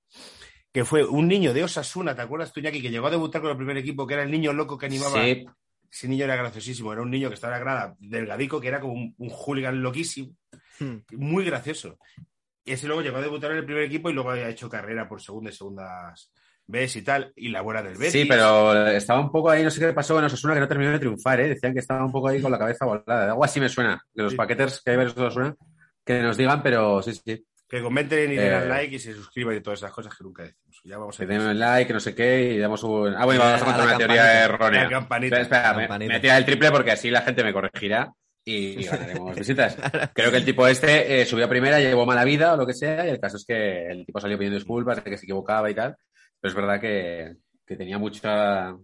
que fue un niño de Osasuna, ¿te acuerdas tú, que llegó a debutar con el primer equipo, que era el niño loco que animaba. Sí. Ese niño era graciosísimo, era un niño que estaba en la grada, delgadico, que era como un, un hooligan loquísimo, Hmm. muy gracioso. Y ese luego llegó a debutar en el primer equipo y luego había hecho carrera por segunda y segundas Ves y tal, y la buena del Betis. Sí, pero estaba un poco ahí, no sé qué pasó en Osasuna, que no terminó de triunfar, ¿eh? Decían que estaba un poco ahí con la cabeza volada. Algo así me suena. De los Sí. paquetes que hay de Osasuna, que nos digan, pero sí, sí. Que comenten y dan Eh, like y se suscriban y todas esas cosas que nunca decimos. Ya vamos a Que den like, no sé qué, y damos un... Ah, bueno, vamos a contar una teoría errónea. La campanita. Espera, espera, La me, campanita. me tira el triple porque así la gente me corregirá y <laughs> ganaremos visitas. Creo que el tipo este eh, subió a primera, llevó mala vida o lo que sea, y el caso es que el tipo salió pidiendo disculpas de que se equivocaba y tal. Pero es verdad que, que tenía mucha,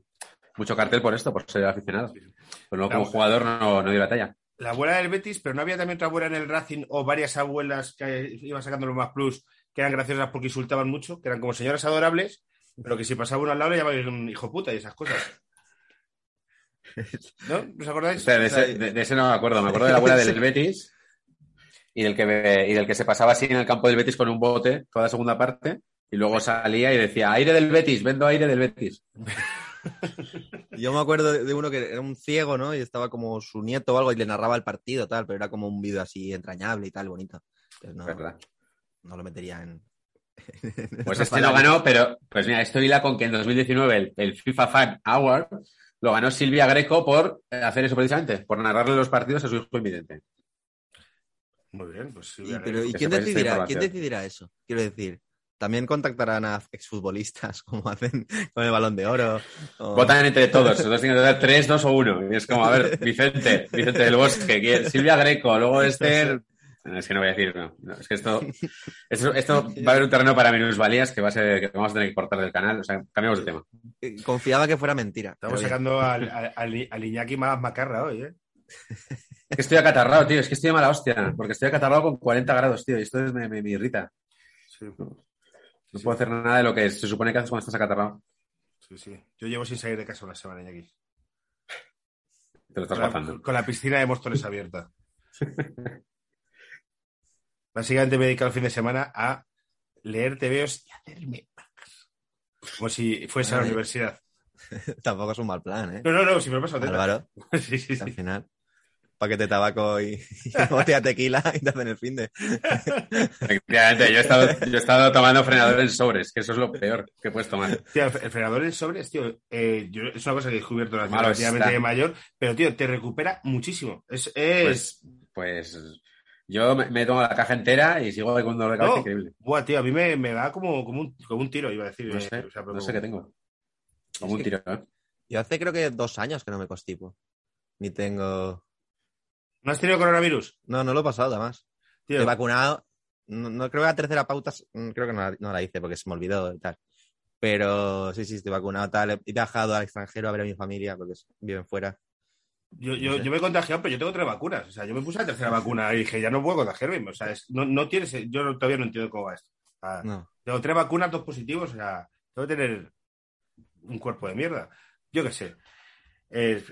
mucho cartel por esto, por ser aficionado. Pero luego como jugador no, no dio la talla. La abuela del Betis, pero no había también otra abuela en el Racing o varias abuelas que iban sacando los más plus que eran graciosas porque insultaban mucho, que eran como señoras adorables, pero que si pasaba uno al lado le llamaban un hijo puta y esas cosas. ¿No? ¿Os acordáis? De ese no me acuerdo. Me acuerdo de la abuela del Betis y del, que, y del que se pasaba así en el campo del Betis con un bote toda la segunda parte y luego salía y decía, aire del Betis, vendo aire del Betis. Yo me acuerdo de, de uno que era un ciego, ¿no? Y estaba como su nieto o algo y le narraba el partido, tal, pero era como un vídeo así entrañable y tal, bonito. Entonces no, ¿Verdad? no lo metería en. <laughs> Pues este no ganó, pero pues mira, esto hila con que en 2019 el, el FIFA Fan Award lo ganó Silvia Greco por eh, hacer eso precisamente, por narrarle los partidos a su hijo invidente. Muy bien, pues sí. Pero, ¿y quién decidirá, quién decidirá eso? Quiero decir, también contactarán a exfutbolistas <laughs> como hacen con el balón de oro. o- Votan entre todos, entonces tienen que dar 3, 2 o 1. Y es como, a ver, <laughs> Vicente, Vicente del Bosque, ¿quién? Silvia Greco, luego Esther. No, es que no voy a decir, no. No, es que esto, <laughs> esto, esto va a haber un terreno para minusvalías que va a ser, que vamos a tener que cortar del canal. O sea, cambiamos de tema. Eh, Confiaba que fuera mentira. Estamos sacando al, al, al- al Iñaki más macarra hoy, ¿eh? Es que estoy acatarrado, tío. Es que estoy de mala hostia. Porque estoy acatarrado con 40 grados, tío. Y esto es- me, me- me irrita. Sí, No puedo hacer nada de lo que se supone que haces cuando estás acatarrado. sí, sí. Yo llevo sin salir de casa una semana aquí. Te lo estás Con pasando. la, con la piscina de Móstoles abierta. <laughs> Básicamente me he dedicado el fin de semana a leer TVOs y hacerme. Como si fuese a la universidad. <laughs> Tampoco es un mal plan, ¿eh? No, no, no, si me lo paso. Álvaro, <laughs> Sí, sí, al sí. final. Paquete de tabaco y, y botella de tequila y te hacen el fin de. Efectivamente, yo he, estado, yo he estado tomando frenador en sobres, que eso es lo peor que puedes tomar. Tío, el frenador en sobres, tío, eh, yo- es una cosa que he descubierto relativamente está. mayor, pero, tío, te recupera muchísimo. Es, es... Pues, pues yo me, me tomo la caja entera y sigo con dolor de cabeza No. increíble. Buah, tío, a mí me, me da como, como, un, como un tiro, iba a decir. No eh, sé, o sea, pero no sé como- qué tengo. Como un tiro, ¿eh? Yo hace creo que dos años que no me constipo. Ni tengo. ¿No has tenido coronavirus? No, no lo he pasado además. Tío, He vacunado. No, no- creo que la tercera pauta, mm, creo que no la, no la hice porque se me olvidó y tal. Pero sí, sí, estoy vacunado tal. He viajado al extranjero a ver a mi familia porque viven fuera. yo, yo, yo me he contagiado, pero yo tengo tres vacunas. O sea, yo me puse la tercera vacuna y dije, ya no puedo contagiarme. O sea, es- no, no tienes, yo todavía no entiendo cómo va esto. O sea, No. Tengo tres vacunas, dos positivos, o sea, tengo que tener un cuerpo de mierda. Yo qué sé. Eh,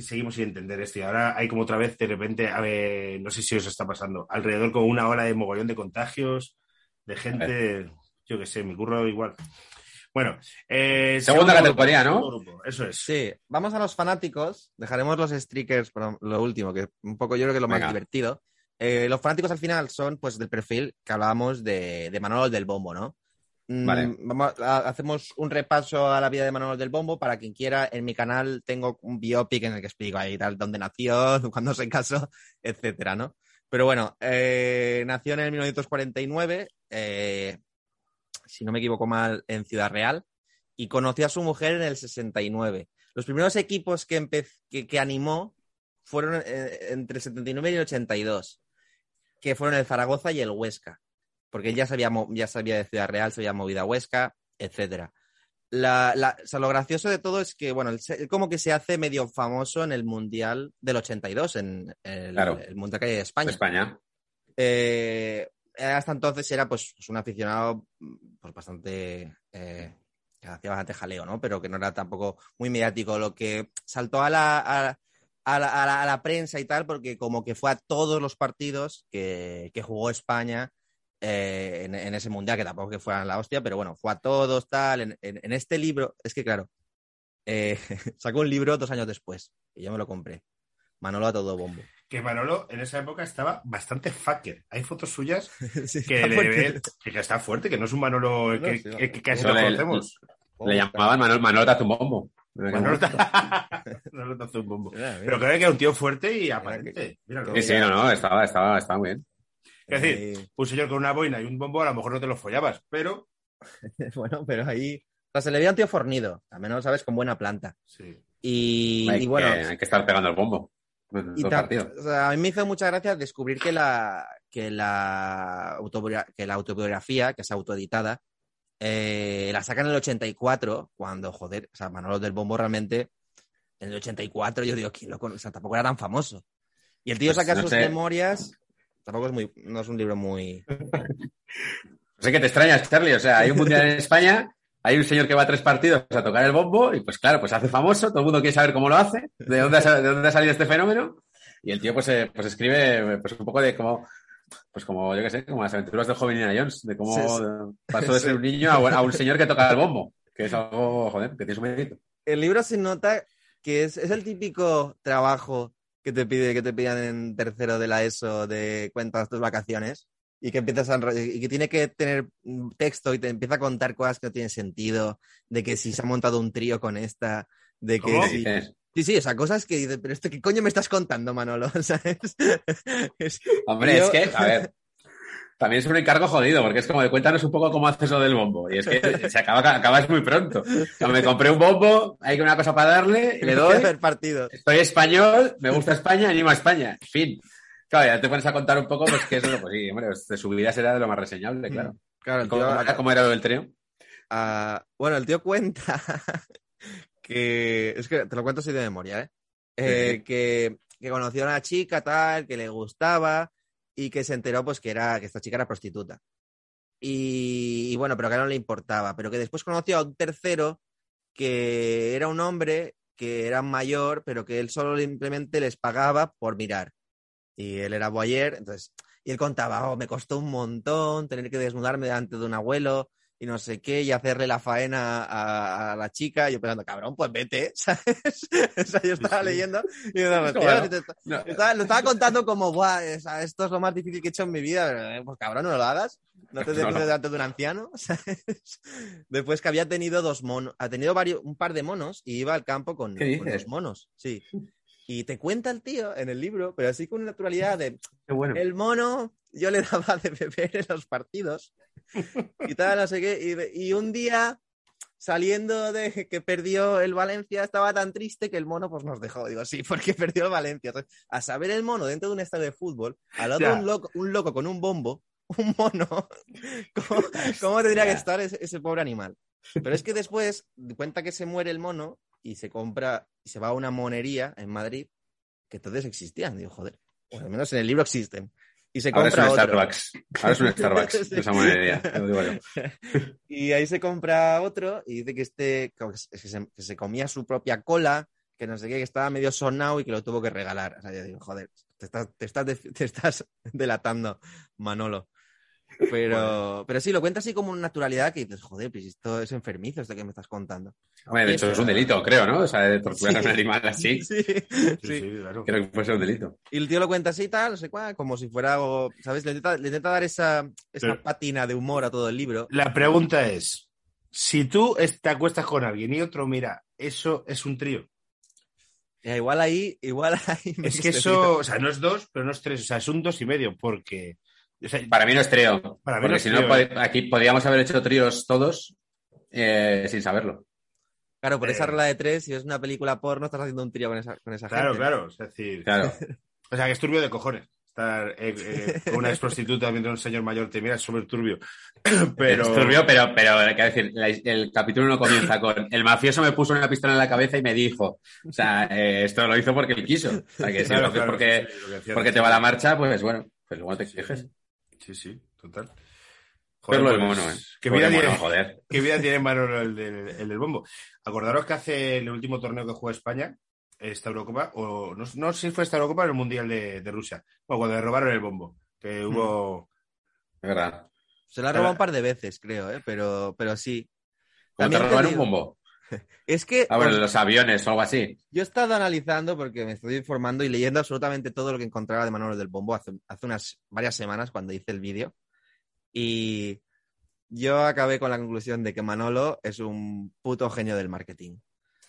seguimos sin entender esto y ahora hay como otra vez de repente, a ver, no sé si os está pasando, alrededor con una ola de mogollón de contagios, de gente, yo qué sé, mi curro igual. Bueno, eh, Segunda segundo categoría, ¿no? grupo, Eso es. Sí, vamos a los fanáticos. Dejaremos los streakers para lo último, que un poco yo creo que es lo más divertido. Eh, los fanáticos al final son pues del perfil que hablábamos de, de Manolo del Bombo, ¿no? Mm, Vale. vamos a- hacemos un repaso a la vida de Manolo del Bombo. Para quien quiera, en mi canal tengo un biopic en el que explico ahí tal, dónde nació, <laughs> cuándo se casó, etcétera, ¿no? Pero bueno, eh, nació en el 1949, eh, si no me equivoco mal, en Ciudad Real, y conoció a su mujer en el 69. Los primeros equipos que, que, que animó fueron eh, entre el 79 y el 82, que fueron el Zaragoza y el Huesca, porque él ya sabía, ya sabía de Ciudad Real, se había movido a Huesca, etcétera. La, la- o sea, lo gracioso de todo es que, bueno, él, él como que se hace medio famoso en el Mundial del 82, en el, Claro. el Mundial de España. España. Eh, hasta entonces era pues, pues un aficionado pues bastante eh, que hacía bastante jaleo, ¿no? Pero que no era tampoco muy mediático. Lo que saltó a la, a, a la, a la- a la prensa y tal, porque como que fue a todos los partidos que, que jugó España eh, en, en ese mundial, que tampoco que fueran la hostia, pero bueno, fue a todos, tal. En, en- en este libro, es que claro, eh, <laughs> sacó un libro dos años después y yo me lo compré. Manolo a todo bombo. Que Manolo en esa época estaba bastante fucker. Hay fotos suyas <laughs> Sí, que le ve- que está fuerte, que no es un Manolo No, que, sí, no. que- que casi no le- conocemos. Le llamaban Manolo, Manolo Tazumbombo. Manolo. <laughs> Manolo te hace un bombo. Mira, mira. Pero creo que era un tío fuerte y aparente. Míralo. Sí, sí, no, no, estaba, estaba, estaba muy bien. Es decir, Ahí- un señor con una boina y un bombo a lo mejor no te lo follabas, pero <laughs> bueno, pero ahí. O sea, se le veía un tío fornido, al menos, ¿sabes? Con buena planta. sí. Y, hay, y bueno, que, hay que estar pegando el bombo. En y todo ta- partido. o sea, a mí me hizo mucha gracia descubrir que la, que la, autobiogra- que la autobiografía, que es autoeditada, eh, la sacan en el 84, cuando, joder, o sea, Manolo del Bombo realmente, en el 84, yo digo, ¿quién lo conoce? O sea, tampoco era tan famoso. Y el tío Pues saca no sus sé. memorias, tampoco es muy, no es un libro muy... <laughs> Sé que te extrañas, Charlie. O sea, hay un mundial en España, hay un señor que va a tres partidos a tocar el bombo y pues claro, pues hace famoso, todo el mundo quiere saber cómo lo hace, de dónde ha, de dónde ha salido este fenómeno. Y el tío pues, eh, pues escribe pues un poco de cómo, pues como yo qué sé, como las aventuras del joven Indiana Jones, de cómo Sí, sí. pasó de ser un niño a, un- a un señor que toca el bombo, que es algo, joder, que tiene su mérito. el libro se nota que es, es el típico trabajo que te pide, que te pidan en tercero de la ESO de cuentas tus vacaciones y que empiezas a y que tiene que tener texto y te empieza a contar cosas que no tienen sentido, de que si se ha montado un trío con esta, de que ¿Cómo? si- sí, sí, o sea, cosas que dices, pero esto qué coño me estás contando, Manolo, <laughs> ¿sabes? Es- Hombre, Yo- es que, a ver, también es un encargo jodido, porque es como de cuéntanos un poco cómo haces lo del bombo. Y es que se acaba, acabas muy pronto. Me compré un bombo, hay que una cosa para darle, <laughs> le doy, hacer partidos. Soy español, me gusta España, animo a España. Fin. Claro, ya te pones a contar un poco, pues que eso, pues sí, hombre, pues, de su vida será de lo más reseñable, claro. Claro, el ¿Cómo, tío- era- cómo era lo del trío? Ah, bueno, el tío cuenta <laughs> que. Es que te lo cuento así de memoria, ¿eh? Eh, sí. Que que conoció a una chica tal, que le gustaba y que se enteró pues que era que esta chica era prostituta. Y, y bueno, pero que no le importaba, pero que después conoció a un tercero que era un hombre que era mayor, pero que él solo simplemente les pagaba por mirar. Y él era boyer, entonces, y él contaba, oh, me costó un montón tener que desnudarme delante de un abuelo y no sé qué, y hacerle la faena a, a la chica, y yo pensando, cabrón, pues vete, <laughs> ¿sabes? o sea, yo estaba leyendo y yo Bueno, "Tío, te- te- No, lo estaba, lo estaba contando como, Buah, esto es lo más difícil que he hecho en mi vida. pero, eh, Pues cabrón, no lo hagas. No te <laughs> No, desnudes no. delante de un anciano. <laughs> ¿sabes? Después que había tenido dos monos, ha tenido varios, un par de monos y iba al campo con, ¿Qué con los monos. Sí. Y te cuenta el tío en el libro, pero así con naturalidad de <laughs> bueno. el mono, yo le daba de beber en los partidos y tal, no sé qué. Y, un día, saliendo de que perdió el Valencia, estaba tan triste que el mono pues nos dejó. Digo, sí, porque perdió el Valencia. Entonces, a saber el mono dentro de un estadio de fútbol, al lado de un loco, un loco con un bombo, un mono, <laughs> ¿cómo, cómo tendría que estar ese, ese pobre animal? Pero es que después cuenta que se muere el mono y se compra, y se va a una monería en Madrid, que entonces existían. Digo, joder, o al menos en el libro existen. Y se Ahora es un otro. Starbucks. Ahora es un <laughs> Starbucks. Sí. Esa lo digo yo. <laughs> Y ahí se compra otro y dice que este que se, que se- comía su propia cola, que no sé qué, que estaba medio sonado y que lo tuvo que regalar. O sea, yo digo, joder, te estás, te estás, <laughs> te estás delatando, Manolo. Pero, pero sí, lo cuenta así como una naturalidad que dices, joder, pues esto es enfermizo, esto que me estás contando. Hombre, de hecho, es un delito, creo, ¿no? O sea, de torturar a un animal así, <laughs> Sí, Sí, sí. sí, claro. creo que puede ser un delito. Y el tío lo cuenta así, tal, no sé cuál, como si fuera algo, ¿sabes? Le intenta, le intenta dar esa, esa Pero- pátina de humor a todo el libro. La pregunta es, si tú te acuestas con alguien y otro mira, eso es un trío. Ya, igual ahí, igual ahí. <laughs> me Es que eso, o sea, no es dos, pero no es tres, o sea, es un dos y medio, porque... o sea, Para mí no es trío. Para mí porque no es si trío, no, ¿eh? aquí podríamos haber hecho tríos todos eh, sin saberlo. Claro, por esa Eh. regla de tres, si es una película porno, estás haciendo un trío con esa, con esa claro, gente. claro, es decir, Claro. o sea, que es turbio de cojones. Estar eh, eh, con una ex prostituta mientras un señor mayor te mira es súper turbio. <clears throat> Pero... Es turbio, pero, pero quiero decir, el capítulo no comienza con el mafioso me puso una pistola en la cabeza y me dijo. O sea, eh, esto lo hizo porque él quiso. O sea, que si Claro, lo haces claro, porque, sí, lo que porque te va la marcha, pues bueno, pues luego te exiges. Sí, sí, total. Pero lo del pues, mono, ¿eh? ¿qué, Lo vida mono, tiene, joder. <laughs> qué vida tiene Manolo el del, el del bombo? Acordaros que hace el último torneo que jugó España, esta Eurocopa, o no, no sé si fue esta Eurocopa o el Mundial de, de Rusia. Bueno, cuando le robaron el bombo, que hubo... Es verdad. Se la ha robado un par de veces, creo, ¿eh? pero, pero sí. ¿Cómo te También te robaron un bombo? <laughs> Es que Ah, bueno, os- los aviones o algo así. yo he estado analizando porque me estoy informando y leyendo absolutamente todo lo que encontraba de Manolo del Bombo hace, hace unas varias semanas cuando hice el vídeo. Y yo acabé con la conclusión de que Manolo es un puto genio del marketing.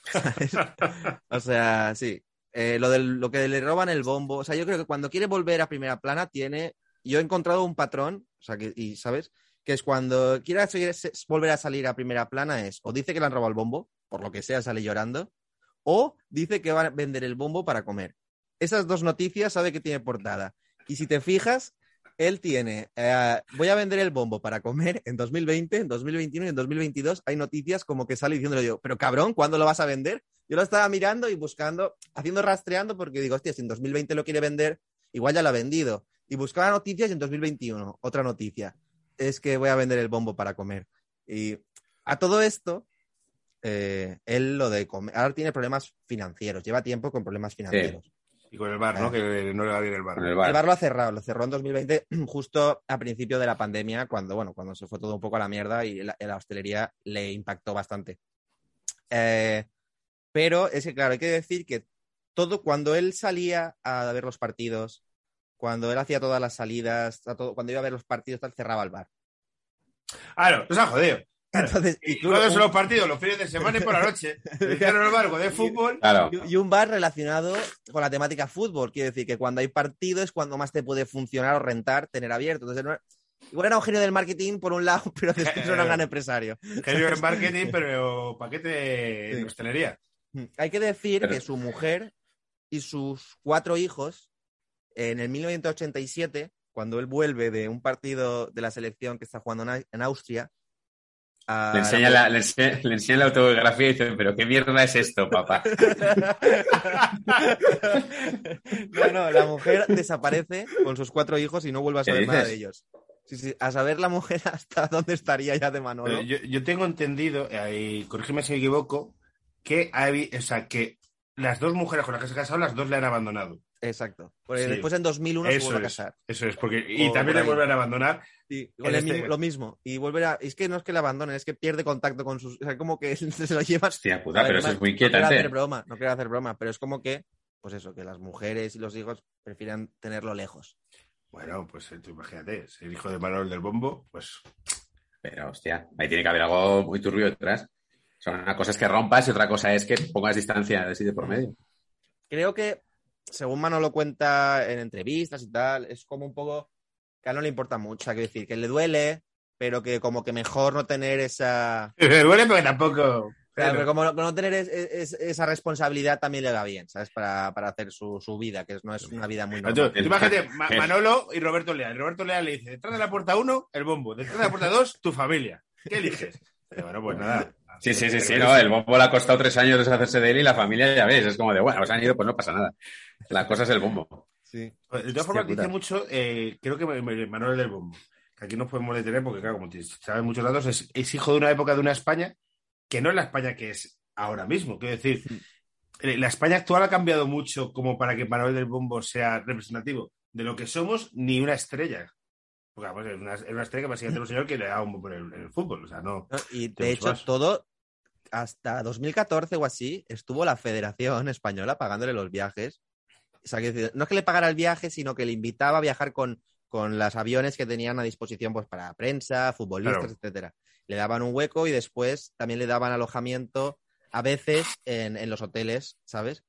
<laughs> O sea, sí. Eh, lo, del, lo que le roban el bombo. O sea, yo creo que cuando quiere volver a primera plana, tiene. Yo he encontrado un patrón, o sea, que, y ¿sabes? Que es cuando se- volver a salir a primera plana, es o dice que le han robado el bombo, por lo que sea, sale llorando, o dice que va a vender el bombo para comer. Esas dos noticias sabe que tiene portada. Y si te fijas, él tiene, eh, voy a vender el bombo para comer en 2020, en 2021 y en 2022 hay noticias como que sale diciéndole yo, pero cabrón, ¿cuándo lo vas a vender? Yo lo estaba mirando y buscando, haciendo rastreando porque digo, hostia, si en 2020 lo quiere vender, igual ya lo ha vendido. Y buscaba noticias y en 2021, otra noticia, es que voy a vender el bombo para comer. Y a todo esto, eh, él lo de comer, ahora tiene problemas financieros, lleva tiempo con problemas financieros. Y con el bar, ¿no? Que no le va bien el bar. El El bar. bar lo ha cerrado, lo cerró en 2020, <clears throat> justo a principio de la pandemia, cuando, bueno, cuando se fue todo un poco a la mierda y la, la hostelería le impactó bastante. Eh, pero es que, claro, hay que decir que todo, cuando él salía a ver los partidos, cuando él hacía todas las salidas, todo- cuando iba a ver los partidos, tal, cerraba el bar. Claro, nos ha jodido. Claro. Entonces, ¿Y incluso cuándo son un- los partidos? Los fines de semana y por la noche. <laughs> Hicieron el barco de fútbol. Claro. Y y un bar relacionado con la temática fútbol. Quiere decir que cuando hay partido es cuando más te puede funcionar o rentar tener abierto. Entonces, no- igual era un genio del marketing por un lado, <laughs> pero después era un gran empresario. Genio en <laughs> marketing, pero paquete Sí. en hostelería. Hay que decir Pero- que su mujer y sus cuatro hijos, en el 1987, cuando él vuelve de un partido de la selección que está jugando en Au- en Austria, a Le enseña la, le enseña, le enseña la autobiografía y dice, pero qué mierda es esto, papá. <laughs> no, no, la mujer desaparece con sus cuatro hijos y no vuelve a ¿Qué saber nada de ellos. Sí, sí, a saber la mujer <laughs> hasta dónde estaría ya de Manolo. Yo, yo tengo entendido, y corrígeme si me equivoco, que, hay, o sea, que las dos mujeres con las que se ha casado, las dos le han abandonado. Exacto. Porque Sí. después en 2001 se Eso vuelve a casar. eso es, porque y O también por le vuelven a abandonar. Sí, el este- mismo- lo mismo. Y volver a. Es que no es que le abandonen, es que pierde contacto con sus. O sea, como que <laughs> se lo. Hostia puta, ver, pero no eso es muy No quiero inquietante. hacer broma, no quiero hacer broma, pero es como que, pues eso, que las mujeres y los hijos prefieren tenerlo lejos. Bueno, pues eh, tú imagínate, es el hijo de Manuel del Bombo, pues Pero, hostia, ahí tiene que haber algo muy turbio detrás. O sea, una cosa es que rompas y otra cosa es que pongas distancia de sitio por medio. Creo que, según Manolo cuenta en entrevistas y tal, es como un poco que a él no le importa mucho. O sea, quiero decir, que le duele, pero que como que mejor no tener esa. <laughs> duele porque tampoco. Claro, Pero- como no, no tener es- es- esa responsabilidad también le va bien, ¿sabes? Para, para hacer su, su vida, que no es una vida muy normal. imagínate, <laughs> Ma- Manolo y Roberto Leal. Roberto Leal le dice, detrás de la puerta uno, el bombo. Detrás de la puerta dos, tu familia. ¿Qué eliges? Bueno, pues nada. Sí, sí, sí, sí, no, el bombo le ha costado tres años deshacerse de él y la familia, ya ves, es como de, bueno, se han ido, pues no pasa nada. La cosa es el bombo. Sí. De todas formas, dice mucho, eh, creo que Manuel del Bombo, que aquí nos podemos detener porque, claro, como te- sabes muchos datos, es, es hijo de una época de una España que no es la España que es ahora mismo. Quiero decir, eh, la España actual ha cambiado mucho como para que Manuel del Bombo sea representativo de lo que somos, ni una estrella. Porque vamos, es una, es una estrella que básicamente es un señor que le da un bombo en el, en el fútbol. O sea, no. Y de hecho, más. todo, hasta 2014 o así, estuvo la Federación Española pagándole los viajes. O sea, que no es que le pagara el viaje, sino que le invitaba a viajar con, con los aviones que tenían a disposición pues, para prensa, futbolistas, Claro. etcétera. Le daban un hueco y después también le daban alojamiento a veces en, en los hoteles, ¿sabes?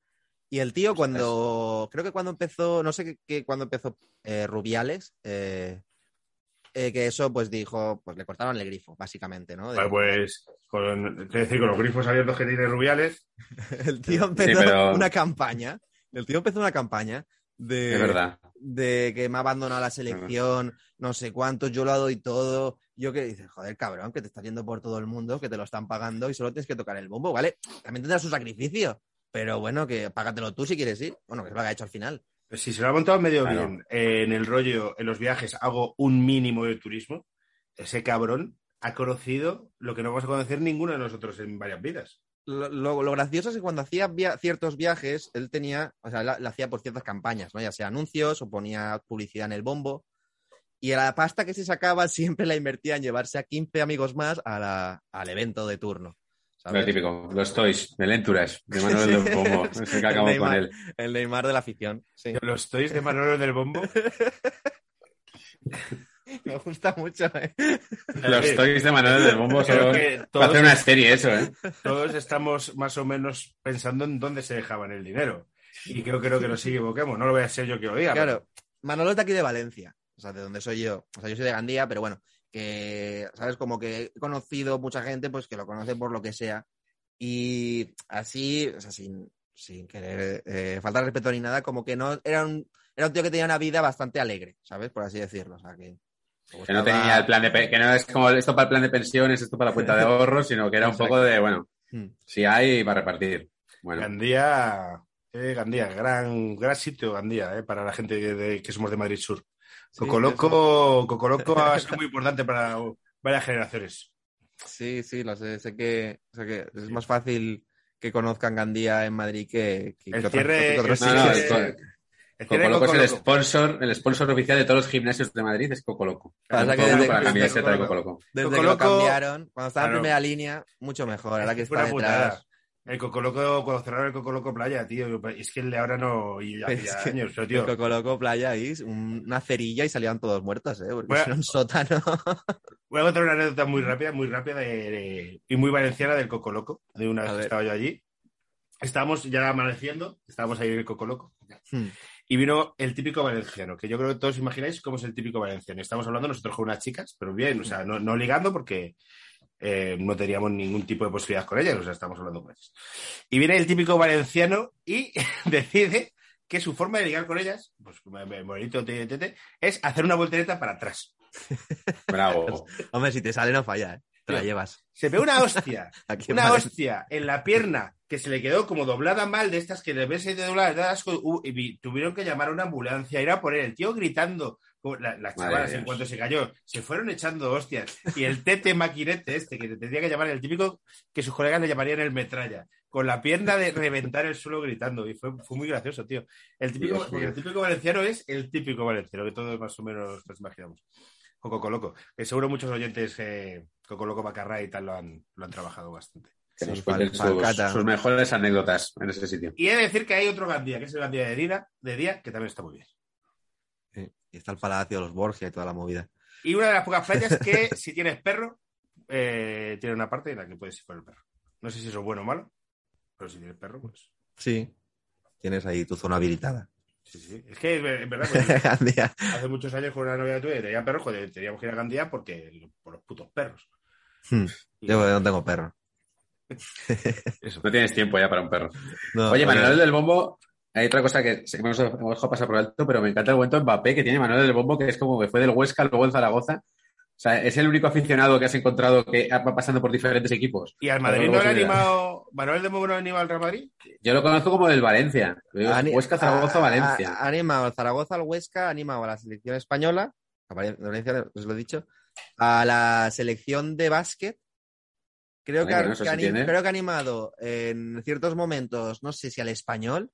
Y el tío cuando, creo que cuando empezó, no sé qué, qué- cuando empezó eh, Rubiales, eh, eh, que eso pues dijo, pues le cortaron el grifo, básicamente, ¿no? De- Pues, pues, con, decir, con los grifos abiertos que tiene Rubiales, <laughs> El tío empezó pero- una campaña. El tío empezó una campaña de, verdad. de que me ha abandonado la selección, no sé cuántos, yo lo doy todo. Yo que dices, joder, cabrón, que te estás yendo por todo el mundo, que te lo están pagando y solo tienes que tocar el bombo, ¿vale? También tendrá su sacrificio, pero bueno, que págatelo tú si quieres ir. Bueno, que es lo que ha hecho al final. Pues si se lo ha montado medio Claro. bien eh, en el rollo, en los viajes, hago un mínimo de turismo. Ese cabrón ha conocido lo que no vamos a conocer ninguno de nosotros en varias vidas. Lo, lo- lo gracioso es que cuando hacía via- ciertos viajes, él tenía, o sea, lo hacía por ciertas campañas, ¿no? Ya sea anuncios o ponía publicidad en el bombo. Y la pasta que se sacaba <laughs> siempre la invertía en llevarse a 15 amigos más a la- al evento de turno. ¿Sabes? Lo típico, los toys, del Entourage, de Manuel del Bombo, <laughs> es el que acabó El con Neymar. él. El Neymar de la afición. Sí. Los toys de Manolo del Bombo. Me gusta mucho, ¿eh? Los toys de Manuel del Bombo son... que Va a todos, hacer una serie eso, ¿eh? todos estamos más o menos pensando en dónde se dejaban el dinero. Y creo, creo que nos equivoquemos. No lo voy a ser yo que lo diga. Claro, Manolo es de aquí de Valencia, o sea, de donde soy yo. O sea, yo soy de Gandía, pero bueno, que, ¿sabes? Como que he conocido mucha gente, pues que lo conoce por lo que sea. Y así, o sea, sin, sin querer eh, faltar respeto ni nada, como que no, era un, era un tío que tenía una vida bastante alegre, ¿sabes? Por así decirlo. O sea, que. no tenía el plan de... Que no es como esto para el plan de pensiones, esto para la cuenta de ahorros, sino que era un poco de, bueno, Hmm. si hay, va a repartir. Bueno, Gandía, eh, Gandía, gran, gran sitio Gandía, eh, para la gente de- que somos de Madrid Sur. Sí, Cocoloco, ha <laughs> sido muy importante para varias generaciones. Sí, sí, lo sé. Sé que, sé que es más fácil que conozcan Gandía en Madrid que, que, El que otros- cierre- que otros el sí, sí, Cocoloco es el sponsor, el sponsor oficial de todos los gimnasios de Madrid, es Cocoloco. Pasa que desde- para Cocoloco- que lo cambiaron, cuando estaba Claro. en primera línea, mucho mejor. Ahora que está putada. detrás. El Cocoloco, cuando cerraron el Cocoloco Playa, tío, es que el de ahora no, y <laughs> es que años, pero El tío, Cocoloco Playa ahí, un- una cerilla y salían todos muertos, ¿eh? Porque Bueno. era un sótano. <laughs> voy a contar una anécdota muy rápida, muy rápida de- de- y muy valenciana del Cocoloco, de una A vez que estaba yo allí. Estábamos ya amaneciendo, estábamos ahí en el Cocoloco, Hmm. y vino el típico valenciano, que yo creo que todos imagináis cómo es el típico valenciano. Estamos hablando nosotros con unas chicas, pero bien, o sea, no, no ligando porque eh, no teníamos ningún tipo de posibilidad con ellas, o sea, estamos hablando con ellas. Y viene el típico valenciano y <laughs> decide que su forma de ligar con ellas, pues bonito, es hacer una voltereta para atrás. <laughs> Bravo. Hombre, si te sale no falla, ¿eh? Te la llevas. Se ve una hostia, <laughs> una hostia en la pierna que se le quedó como doblada mal de estas que le ves de uh, y vi- tuvieron que llamar a una ambulancia, ir a por él, el tío gritando, la- las chavalas en cuanto se cayó, se fueron echando hostias, y el tete maquinete este, que tendría que llamar el típico que sus colegas le llamarían el metralla, con la pierna de reventar el suelo gritando, y fue, fue muy gracioso, tío. El típico, Dios el típico valenciano es el típico valenciano, que todos más o menos nos imaginamos. O Coco Loco, que seguro muchos oyentes, eh, Coco Loco Macarra y tal, lo han, lo han trabajado bastante. Que Sí, nos cuenten sus, sus mejores anécdotas en ese sitio. Y he de decir que hay otro Gandía, que es el Gandía de Día, de día que también está muy bien. Y está el Palacio de los Borgia y toda la movida. Y una de las pocas playas que, <laughs> si tienes perro, eh, tiene una parte en la que puedes ir con el perro. No sé si eso es bueno o malo, pero si tienes perro, pues. Sí. Tienes ahí tu zona habilitada. Sí, sí. Es que es verdad, <laughs> pues, Gandía. hace muchos años con una novia tuya y tenía perros, joder, teníamos que ir a Gandía porque por los putos perros. Hmm. Yo no tengo perro. <laughs> Eso. No tienes tiempo ya para un perro. No, Oye, Manuel del Bombo, hay otra cosa que hemos, hemos dejado pasar por alto, pero me encanta el momento Mbappé que tiene Manuel del Bombo, que es como que fue del Huesca, luego en Zaragoza. O sea, es el único aficionado que has encontrado que va pasando por diferentes equipos. ¿Y al Madrid no le ha animado, Manuel de Momo no ha animado al Real Madrid? Yo lo conozco como del Valencia. Ani- Huesca, Zaragoza, Valencia. Ha, animado al Zaragoza, al Huesca, ha animado a la selección española, a Valen- Valencia, os lo he dicho, a la selección de básquet. Creo, Ay, que, bueno, creo que ha animado en ciertos momentos, no sé si al español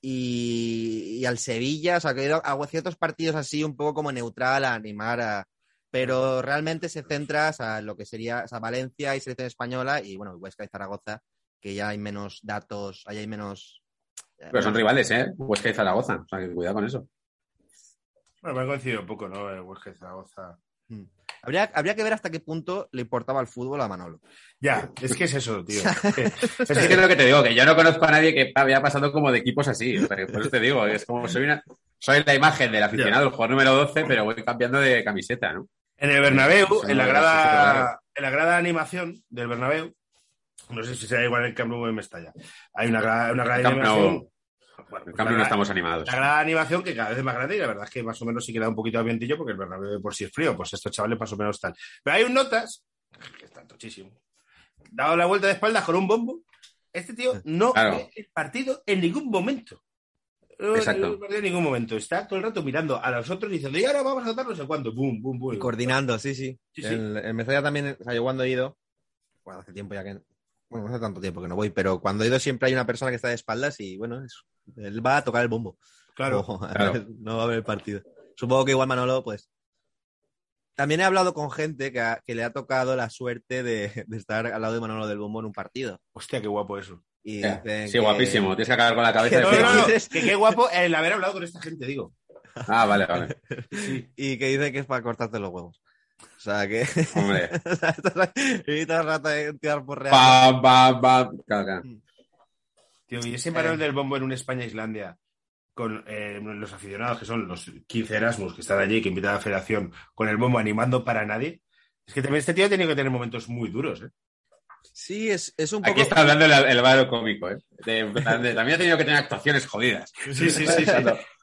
y, y al Sevilla, o sea, que ha ido a ciertos partidos así un poco como neutral a animar a... Pero realmente se centra o sea, en lo que sería o sea, Valencia y selección española y bueno, Huesca y Zaragoza, que ya hay menos datos, ahí hay menos... Pero son rivales, ¿eh? Huesca y Zaragoza. O sea, que cuidado con eso. Bueno, me ha coincidido un poco, ¿no? El Huesca y Zaragoza. Mm. Habría, habría que ver hasta qué punto le importaba el fútbol a Manolo. Ya, es que es eso, tío. <laughs> Es que es lo que te digo, que yo no conozco a nadie que había pasado como de equipos así. O sea, por eso te digo, es como soy una. Soy la imagen del aficionado, el jugador número 12, pero voy cambiando de camiseta, ¿no? En el Bernabéu, Sí, en la grada, en la grada de animación del Bernabéu, no sé si será igual en el Camp Nou en Mestalla. Hay una grada, una grada de animación. Bueno, En pues cambio, la no estamos animados. La de animación que cada vez es más grande y la verdad es que más o menos sí que da un poquito de ambientillo porque el Bernabéu de por sí es frío, pues estos chavales más o menos tal. Pero hay un notas, que está tochísimo, dado la vuelta de espaldas con un bombo, este tío no Claro. ve el partido en ningún momento. No, Exacto. no en ningún momento. Está todo el rato mirando a los otros diciendo, y ahora vamos a dar no sé cuándo. Boom, boom, boom. Y coordinando, sí, sí. Sí, sí. El, el Mestalla también, o sea, yo cuando he ido, bueno, hace tiempo ya que, bueno, no hace tanto tiempo que no voy, pero cuando he ido siempre hay una persona que está de espaldas y bueno, es- él va a tocar el bombo. Claro. O- claro. no va a haber el partido. Supongo que igual Manolo, pues. También he hablado con gente que, ha- que le ha tocado la suerte de, de estar al lado de Manolo del Bombo en un partido. Hostia, qué guapo eso. Y dicen Sí, que- guapísimo. Tienes que acabar con la cabeza de No, no, no, <laughs> frío. que qué guapo el haber hablado con esta gente, digo. Ah, vale, vale. <laughs> Y que dice que es para cortarte los huevos. O sea que. Hombre. <laughs> ahí todo el rato ahí, tirar por real. Pam, pam, pam. Claro. Tío, y ese Manuel del Bombo en un España-Islandia con eh, los aficionados que son los 15 Erasmus que están allí, que invitan a la federación, con el bombo animando para nadie. Es que también este tío ha tenido que tener momentos muy duros, ¿eh? Sí, es, es un poco. Aquí está hablando el, el varo cómico, ¿eh? De- de- también ha tenido que tener actuaciones jodidas. Sí, sí, sí. sí.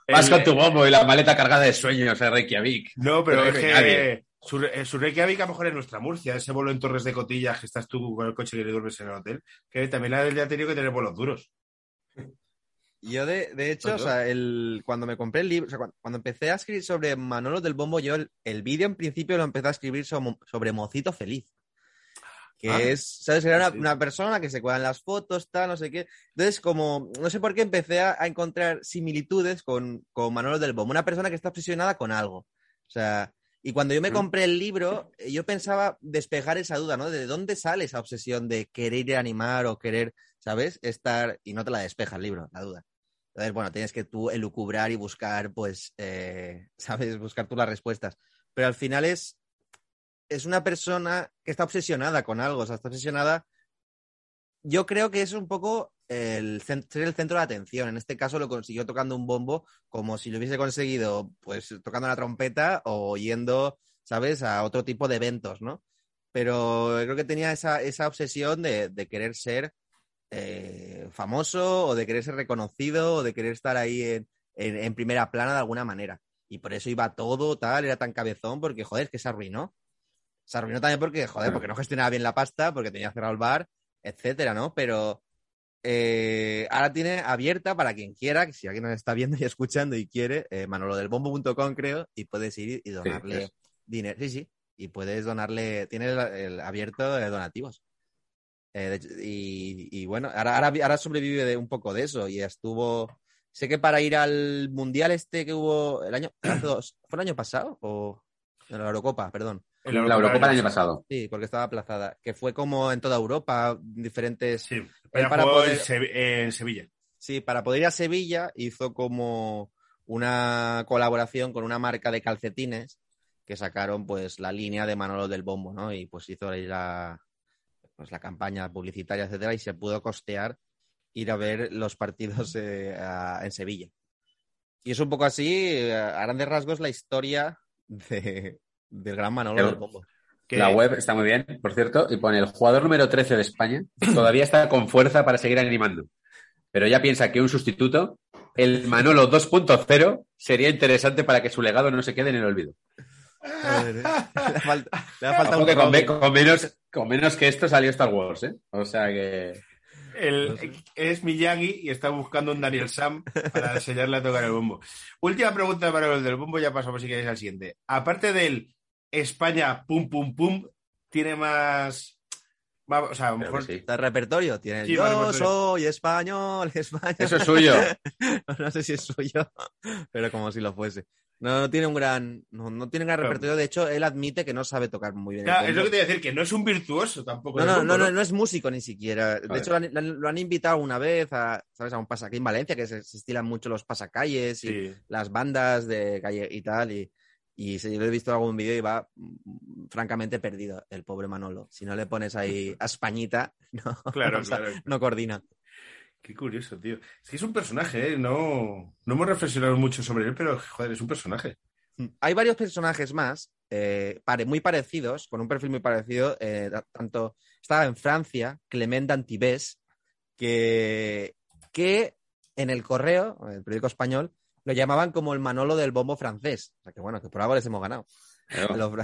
Vas El- con tu bombo y la maleta cargada de sueños a Reykjavik. No, pero No es que que nadie. Su, eh, su Reykjavik a lo mejor es nuestra Murcia, ese vuelo en Torres de Cotillas que estás tú con el coche que le duermes en el hotel, que también ha, tenido que tener vuelos duros. Yo, de, de hecho, o sea, el, cuando me compré el libro, o sea, cuando, cuando empecé a escribir sobre Manolo del Bombo, yo el, el vídeo en principio lo empecé a escribir sobre, sobre Mocito Feliz. Que Ah, es, ¿sabes? Era una, sí. una persona que se cuelan las fotos, tal, no sé qué. Entonces, como, no sé por qué empecé a, a encontrar similitudes con, con Manolo del Bombo, una persona que está obsesionada con algo. O sea, y cuando yo me compré el libro, eh, yo pensaba despejar esa duda, ¿no? ¿De dónde sale esa obsesión de querer animar o querer, ¿sabes? Estar, y no te la despeja el libro, la duda. Entonces, bueno, tienes que tú elucubrar y buscar, pues, eh, <laughs> ¿sabes? Buscar tú las respuestas. Pero al final es, es una persona que está obsesionada con algo, o sea, está obsesionada. Yo creo que es un poco el ser el centro de atención. En este caso lo consiguió tocando un bombo como si lo hubiese conseguido, pues, tocando la trompeta o yendo, ¿sabes?, a otro tipo de eventos, ¿no? Pero creo que tenía esa, esa obsesión de, de querer ser eh, famoso o de querer ser reconocido o de querer estar ahí en, en- en primera plana de alguna manera. Y por eso iba todo tal, era tan cabezón, porque joder, es que se arruinó. Se arruinó también porque, joder, porque no gestionaba bien la pasta, porque tenía cerrado el bar, etcétera, ¿no? Pero eh, ahora tiene abierta para quien quiera, que si alguien nos está viendo y <laughs> escuchando y quiere, eh, manolodelbombo.com creo, y puedes ir y donarle dinero. Sí, sí, y puedes donarle, tiene el, el abierto de donativos. Eh, de hecho, y, y bueno, ahora, ahora, ahora sobrevive de un poco de eso y estuvo, sé que para ir al mundial este que hubo el año, <clears throat> ¿fue el año pasado o en la Eurocopa, perdón? El La Eurocopa del año pasado. Sí, porque estaba aplazada, que fue como en toda Europa, diferentes Sí, España para poder- en, en Sevilla. Sí, para poder ir a Sevilla hizo como una colaboración con una marca de calcetines que sacaron pues la línea de Manolo del Bombo, ¿no? Y pues hizo ahí la, pues, la campaña publicitaria, etcétera, y se pudo costear ir a ver los partidos eh, a- en Sevilla. Y es un poco así, eh, a grandes rasgos, la historia de- del gran Manolo Pero- del Bombo. Que- La web está muy bien, por cierto, y pone el jugador número 13 de España <clears throat> todavía está con fuerza para seguir animando. Pero ella piensa que un sustituto, el Manolo 2.0, sería interesante para que su legado no se quede en el olvido. Joder, ¿eh? <laughs> le, falta, le ha faltado Ojo un que con, menos, con menos que esto salió Star Wars, ¿eh? O sea que. El- es Miyagi y está buscando un Daniel Sam para enseñarle a tocar el bombo. Última pregunta para el del bombo, ya pasamos si queréis al siguiente. Aparte del España pum pum pum, tiene más. más- o sea, a lo mejor. sí. El repertorio, tiene Sí, yo repertorio. soy español, <laughs> español. Eso es suyo. <laughs> no sé si es suyo, pero como si lo fuese. No, no tiene un gran, no, no tiene un gran repertorio. De hecho, él admite que no sabe tocar muy bien. el Claro, es lo que te iba a decir, que no es un virtuoso tampoco. No, no, no, no, no es músico ni siquiera. De hecho, lo han, lo han- lo han invitado una vez a, ¿sabes? a un pasacalle en Valencia, que se, se estilan mucho los pasacalles y Sí. las bandas de calle y tal. Y, y se, yo lo he visto en algún vídeo y va mm, francamente perdido el pobre Manolo. Si no le pones ahí <laughs> a Españita, <laughs> no, Claro, no coordina. Qué curioso, tío. Es que es un personaje, ¿eh? No, no hemos reflexionado mucho sobre él, pero joder, es un personaje. Hay varios personajes más, eh, pare- muy parecidos, con un perfil muy parecido. eh, ta- tanto estaba en Francia, Clement Antibes, que, que en el correo, en el periódico español, lo llamaban como el Manolo del bombo francés. O sea que bueno, que por algo les hemos ganado. Claro.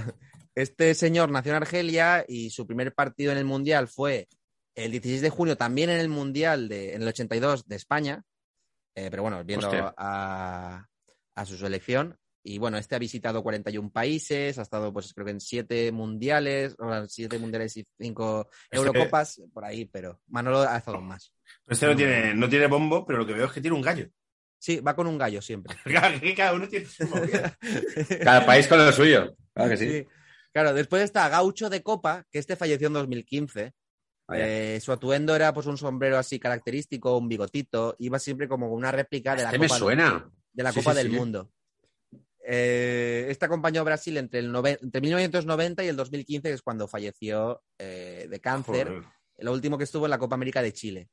Este señor nació en Argelia y su primer partido en el Mundial fue el 16 de junio, también en el Mundial de, en el 82 de España. Eh, pero bueno, viendo a, a su selección. Y bueno, este ha visitado 41 países, ha estado pues creo que en 7 mundiales, o sea, 7 mundiales y 5 Este- Eurocopas, por ahí, pero Manolo ha estado más. Este no tiene, no tiene bombo, pero lo que veo es que tiene un gallo. Sí, va con un gallo siempre. <laughs> Cada uno tiene su movida. <laughs> Cada país con lo suyo. Claro que sí. Sí. Claro, después está Gaucho de Copa, que este falleció en 2015. Vaya. Eh, su atuendo era pues un sombrero así característico, un bigotito. Iba siempre como una réplica de la Este me Copa, suena. de la Sí, Copa sí, del sí. Mundo. Eh, este acompañó a Brasil entre, el entre 1990 y el 2015, que es cuando falleció eh, de cáncer. Joder. Lo último que estuvo en la Copa América de Chile.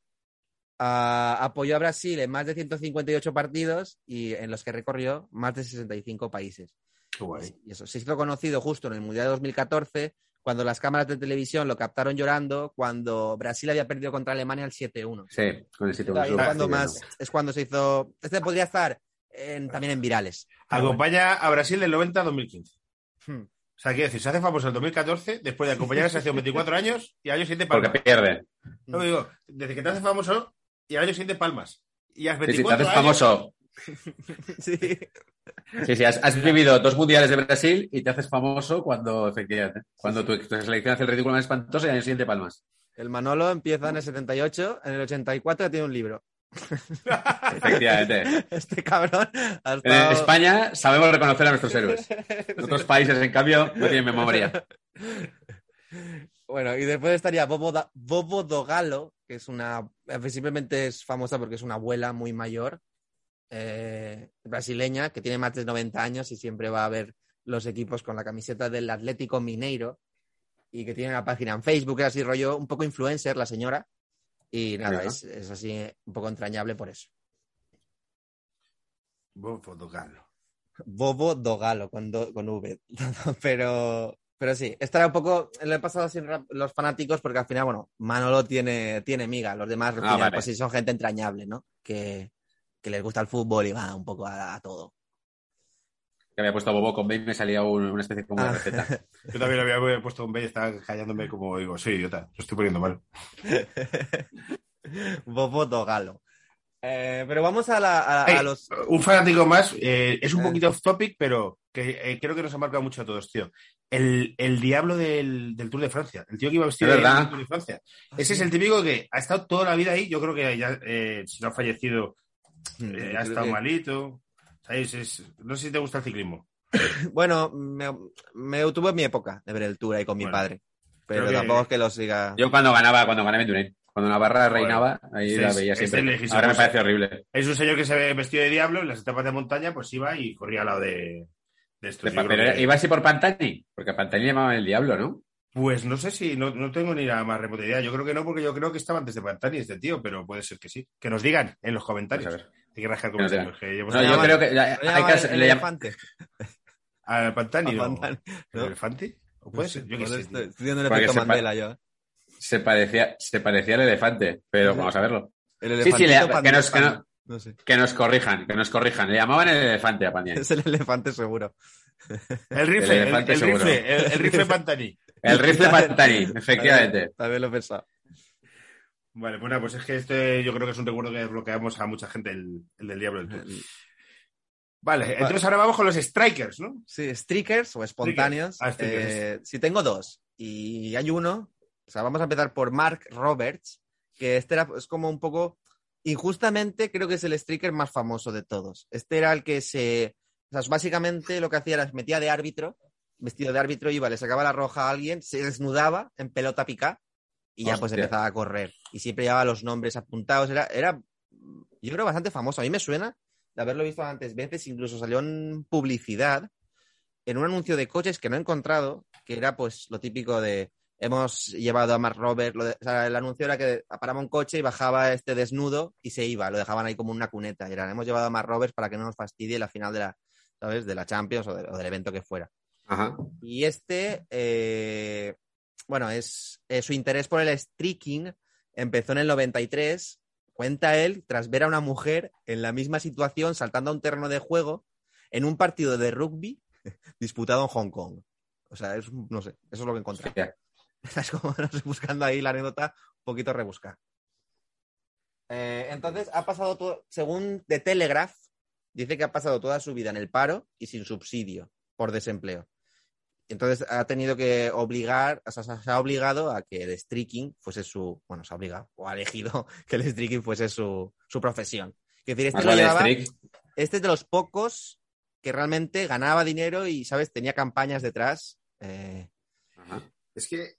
Ah, apoyó a Brasil en más de 158 partidos y en los que recorrió más de 65 países. Guay. Y eso se hizo conocido justo en el Mundial de 2014, cuando las cámaras de televisión lo captaron llorando cuando Brasil había perdido contra Alemania el 7-1. Sí, con el sitio Ahí es cuando más es cuando se hizo. Este podría estar en- también en virales. Acompaña a Brasil del 90 a 2015. Hmm. O sea, quiero decir, se hace famoso el 2014, después de acompañar a selección 24 años y al año siguiente palmas. Porque pierde. No, digo, desde que te haces famoso y al año siguiente palmas. Y a Sí, sí, te 24 haces años, famoso. Sí. Sí, sí, has, has vivido dos mundiales de Brasil y te haces famoso cuando, efectivamente, cuando tu, tu selección hace el ridículo más espantoso y al año siguiente palmas. El Manolo empieza en el 78, en el 84 ya tiene un libro. Efectivamente. <laughs> Este cabrón ha En España sabemos reconocer a nuestros héroes. <laughs> En otros países, en cambio, no tienen memoria. <laughs> Bueno, y después estaría Bobo, Da- Bobo Dogalo, que es una. eh, Simplemente es famosa porque es una abuela muy mayor, eh, brasileña, que tiene más de 90 años y siempre va a ver los equipos con la camiseta del Atlético Mineiro y que tiene una página en Facebook, es así rollo, un poco influencer la señora. Y nada, es, es así eh, un poco entrañable por eso. A fotocarlo. Bobo Dogalo con, do- con V. <laughs> pero, pero sí, estará un poco. Lo he pasado sin rap- los fanáticos porque al final, bueno, Manolo tiene, tiene miga. Los demás, al Ah, final, vale. pues sí, son gente entrañable, ¿no? Que, que les gusta el fútbol y va un poco a, a todo. que había puesto Bobo con B y me salía un- una especie como de Ah. receta. <laughs> Yo también lo había puesto un y estaba callándome como digo, soy idiota, lo estoy poniendo mal. <laughs> Bobo Dogalo. Eh, pero vamos a, la- a- a los. Un fanático más, eh, es un Eh. poquito off topic, pero que eh, creo que nos ha marcado mucho a todos, tío. El, el diablo del, del Tour de Francia, el tío que iba vestido del Tour de Francia. Ese es el típico que ha estado toda la vida ahí. Yo creo que ya, eh, si no ha fallecido, eh, ha estado que- malito. ¿Sabes? Es- no sé si te gusta el ciclismo. <coughs> Bueno, me, me tuve mi época de ver el tour ahí con mi Bueno, padre. Pero que- tampoco es que lo siga. Yo cuando ganaba, cuando gané Indurain, cuando Navarra reinaba, ahí Sí, la es- veía siempre. Ahora me parece horrible. Es un señor que se ve vestido de diablo en las etapas de montaña, pues iba y corría al lado de, de esto. De- pero que- iba así por Pantani, porque a Pantani llamaban el diablo, ¿no? Pues no sé si, no, no tengo ni la más remota idea. Yo creo que no, porque yo creo que estaba antes de Pantani este tío, pero puede ser que sí. Que nos digan en los comentarios. Pues a ver. Hay que rascar comentarios. que No, yo llaman- creo que ya- ¿Le hay llaman que el, le llaman- elefante? ¿A Pantani? A no. Pantani, ¿El elefante? ¿O puede ser? Yo qué sé. estoy, viendo el Porque efecto Mandela yo. se parecía, se parecía al elefante, pero vamos a verlo. El Sí, sí, le- que nos- que Pandora. no- No sé. Que nos corrijan, que nos corrijan. Le llamaban el elefante a Pantani. <laughs> Es el elefante seguro. El rifle, El el, elefante el seguro. rifle, el, el rifle Pantani. <laughs> El rifle Pantani, efectivamente. También, también lo he pensado. Vale, bueno, pues es que este yo creo que es un recuerdo que desbloqueamos a mucha gente, el, el del diablo del Tour. Vale, entonces ahora vamos con los strikers, ¿no? Sí, streakers o espontáneos. Ah, streakers. Eh, si tengo dos y hay uno, o sea, vamos a empezar por Mark Roberts, que este era, es como un poco, injustamente creo que es el streaker más famoso de todos. Este era el que se, o sea, básicamente lo que hacía era se metía de árbitro, vestido de árbitro, iba, le sacaba la roja a alguien, se desnudaba en pelota pica y ya pues empezaba a correr. Y siempre llevaba los nombres apuntados, era, era, yo creo, bastante famoso. A mí me suena de haberlo visto antes veces, incluso salió en publicidad en un anuncio de coches que no he encontrado, que era pues lo típico de hemos llevado a Mark Robert, lo de- o sea, el anuncio era que paraba un coche y bajaba este desnudo y se iba, lo dejaban ahí como una cuneta, y era hemos llevado a Mark Roberts para que no nos fastidie la final de la, ¿sabes? de la Champions o, de- o del evento que fuera. Ajá. Y este, eh, bueno, es, su interés por el streaking empezó en el 93. Cuenta él tras ver a una mujer en la misma situación saltando a un terreno de juego en un partido de rugby <laughs> disputado en Hong Kong. O sea, es, no sé, eso es lo que encontré. <laughs> Estás como buscando ahí la anécdota un poquito rebuscar. Eh, entonces, ha pasado todo, según The Telegraph, dice que ha pasado toda su vida en el paro y sin subsidio por desempleo. Entonces ha tenido que obligar, o sea, se ha obligado a que el streaking fuese su, bueno, se ha obligado, o ha elegido <laughs> que el streaking fuese su, su profesión. Es decir, este, lo llevaba- este es de los pocos que realmente ganaba dinero y, ¿sabes? Tenía campañas detrás. Eh, Ajá. Es que,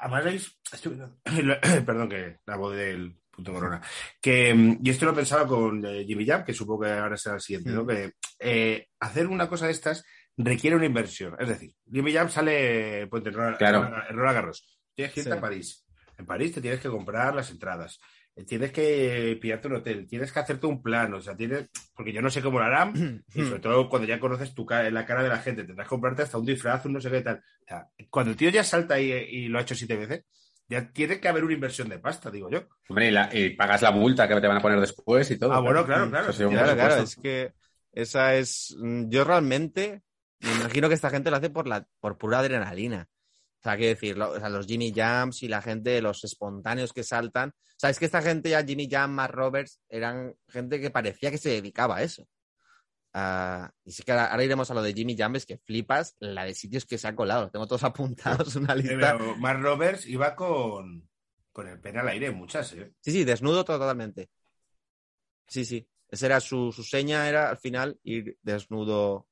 además, veis, <clears throat> <clears throat> perdón, que la voz del punto corona. Que, mm, y esto lo pensaba con eh, Jimmy Jam, que supongo que ahora será el siguiente, ¿no? Que eh, hacer una cosa de estas requiere una inversión. Es decir, Jimmy Jam sale en Roland Claro. en Roland Garros. Tienes que irte Sí. a París. En París te tienes que comprar las entradas. Eh, Tienes que pillarte un hotel, tienes que hacerte un plan, o sea, tienes, porque yo no sé cómo lo harán, <clears throat> y sobre todo cuando ya conoces tu ca- la cara de la gente, tendrás que comprarte hasta un disfraz, un no sé qué tal. O sea, cuando el tío ya salta y, y lo ha hecho siete veces, ya tiene que haber una inversión de pasta, digo yo. Hombre, y, la- y pagas la multa que te van a poner después y todo. Ah, bueno, claro, claro. Sí, Claro, claro, es que esa es. mm, Yo realmente me imagino que esta gente lo hace por la, por pura adrenalina. O sea, quiero decir, lo- o sea, los Jimmy Jams y la gente, los espontáneos que saltan. O sea, es que esta gente ya, Jimmy Jam, Mark Roberts, eran gente que parecía que se dedicaba a eso. Ah, y sí que ahora, ahora iremos a lo de Jimmy Jam, es que flipas la de sitios que se ha colado. Tengo todos apuntados, una Eh, lista. pero Mark Roberts iba con, con el pene al aire, muchas, ¿eh? Sí, sí, desnudo totalmente. Sí, sí. Esa era su, su seña, era al final ir desnudo.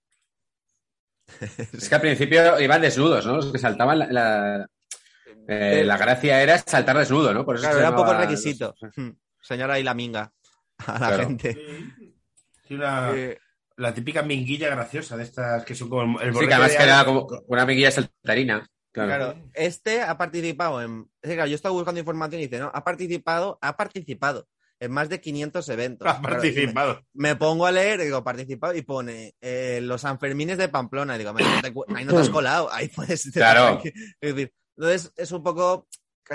<laughs> Es que al principio iban desnudos, ¿no? Los que saltaban la, la, eh, la gracia era saltar desnudo, ¿no? Por eso Claro, era un poco el requisito. Hmm. Señora ahí la minga a la Claro. gente. Sí, una- Eh, la típica minguilla graciosa de estas que son como el Sí, que además de que era como una amiguilla saltarina. Claro. claro, este ha participado en. es que, claro, yo estaba buscando información y dice, no, ha participado, ha participado en más de 500 eventos. Ha Claro, y participado. me, me pongo a leer, digo, participado, y pone eh, los Sanfermines de Pamplona. Y digo, "Hombre, no te cu- ahí no te has colado, ahí puedes. <laughs> Claro. Es decir, entonces es un poco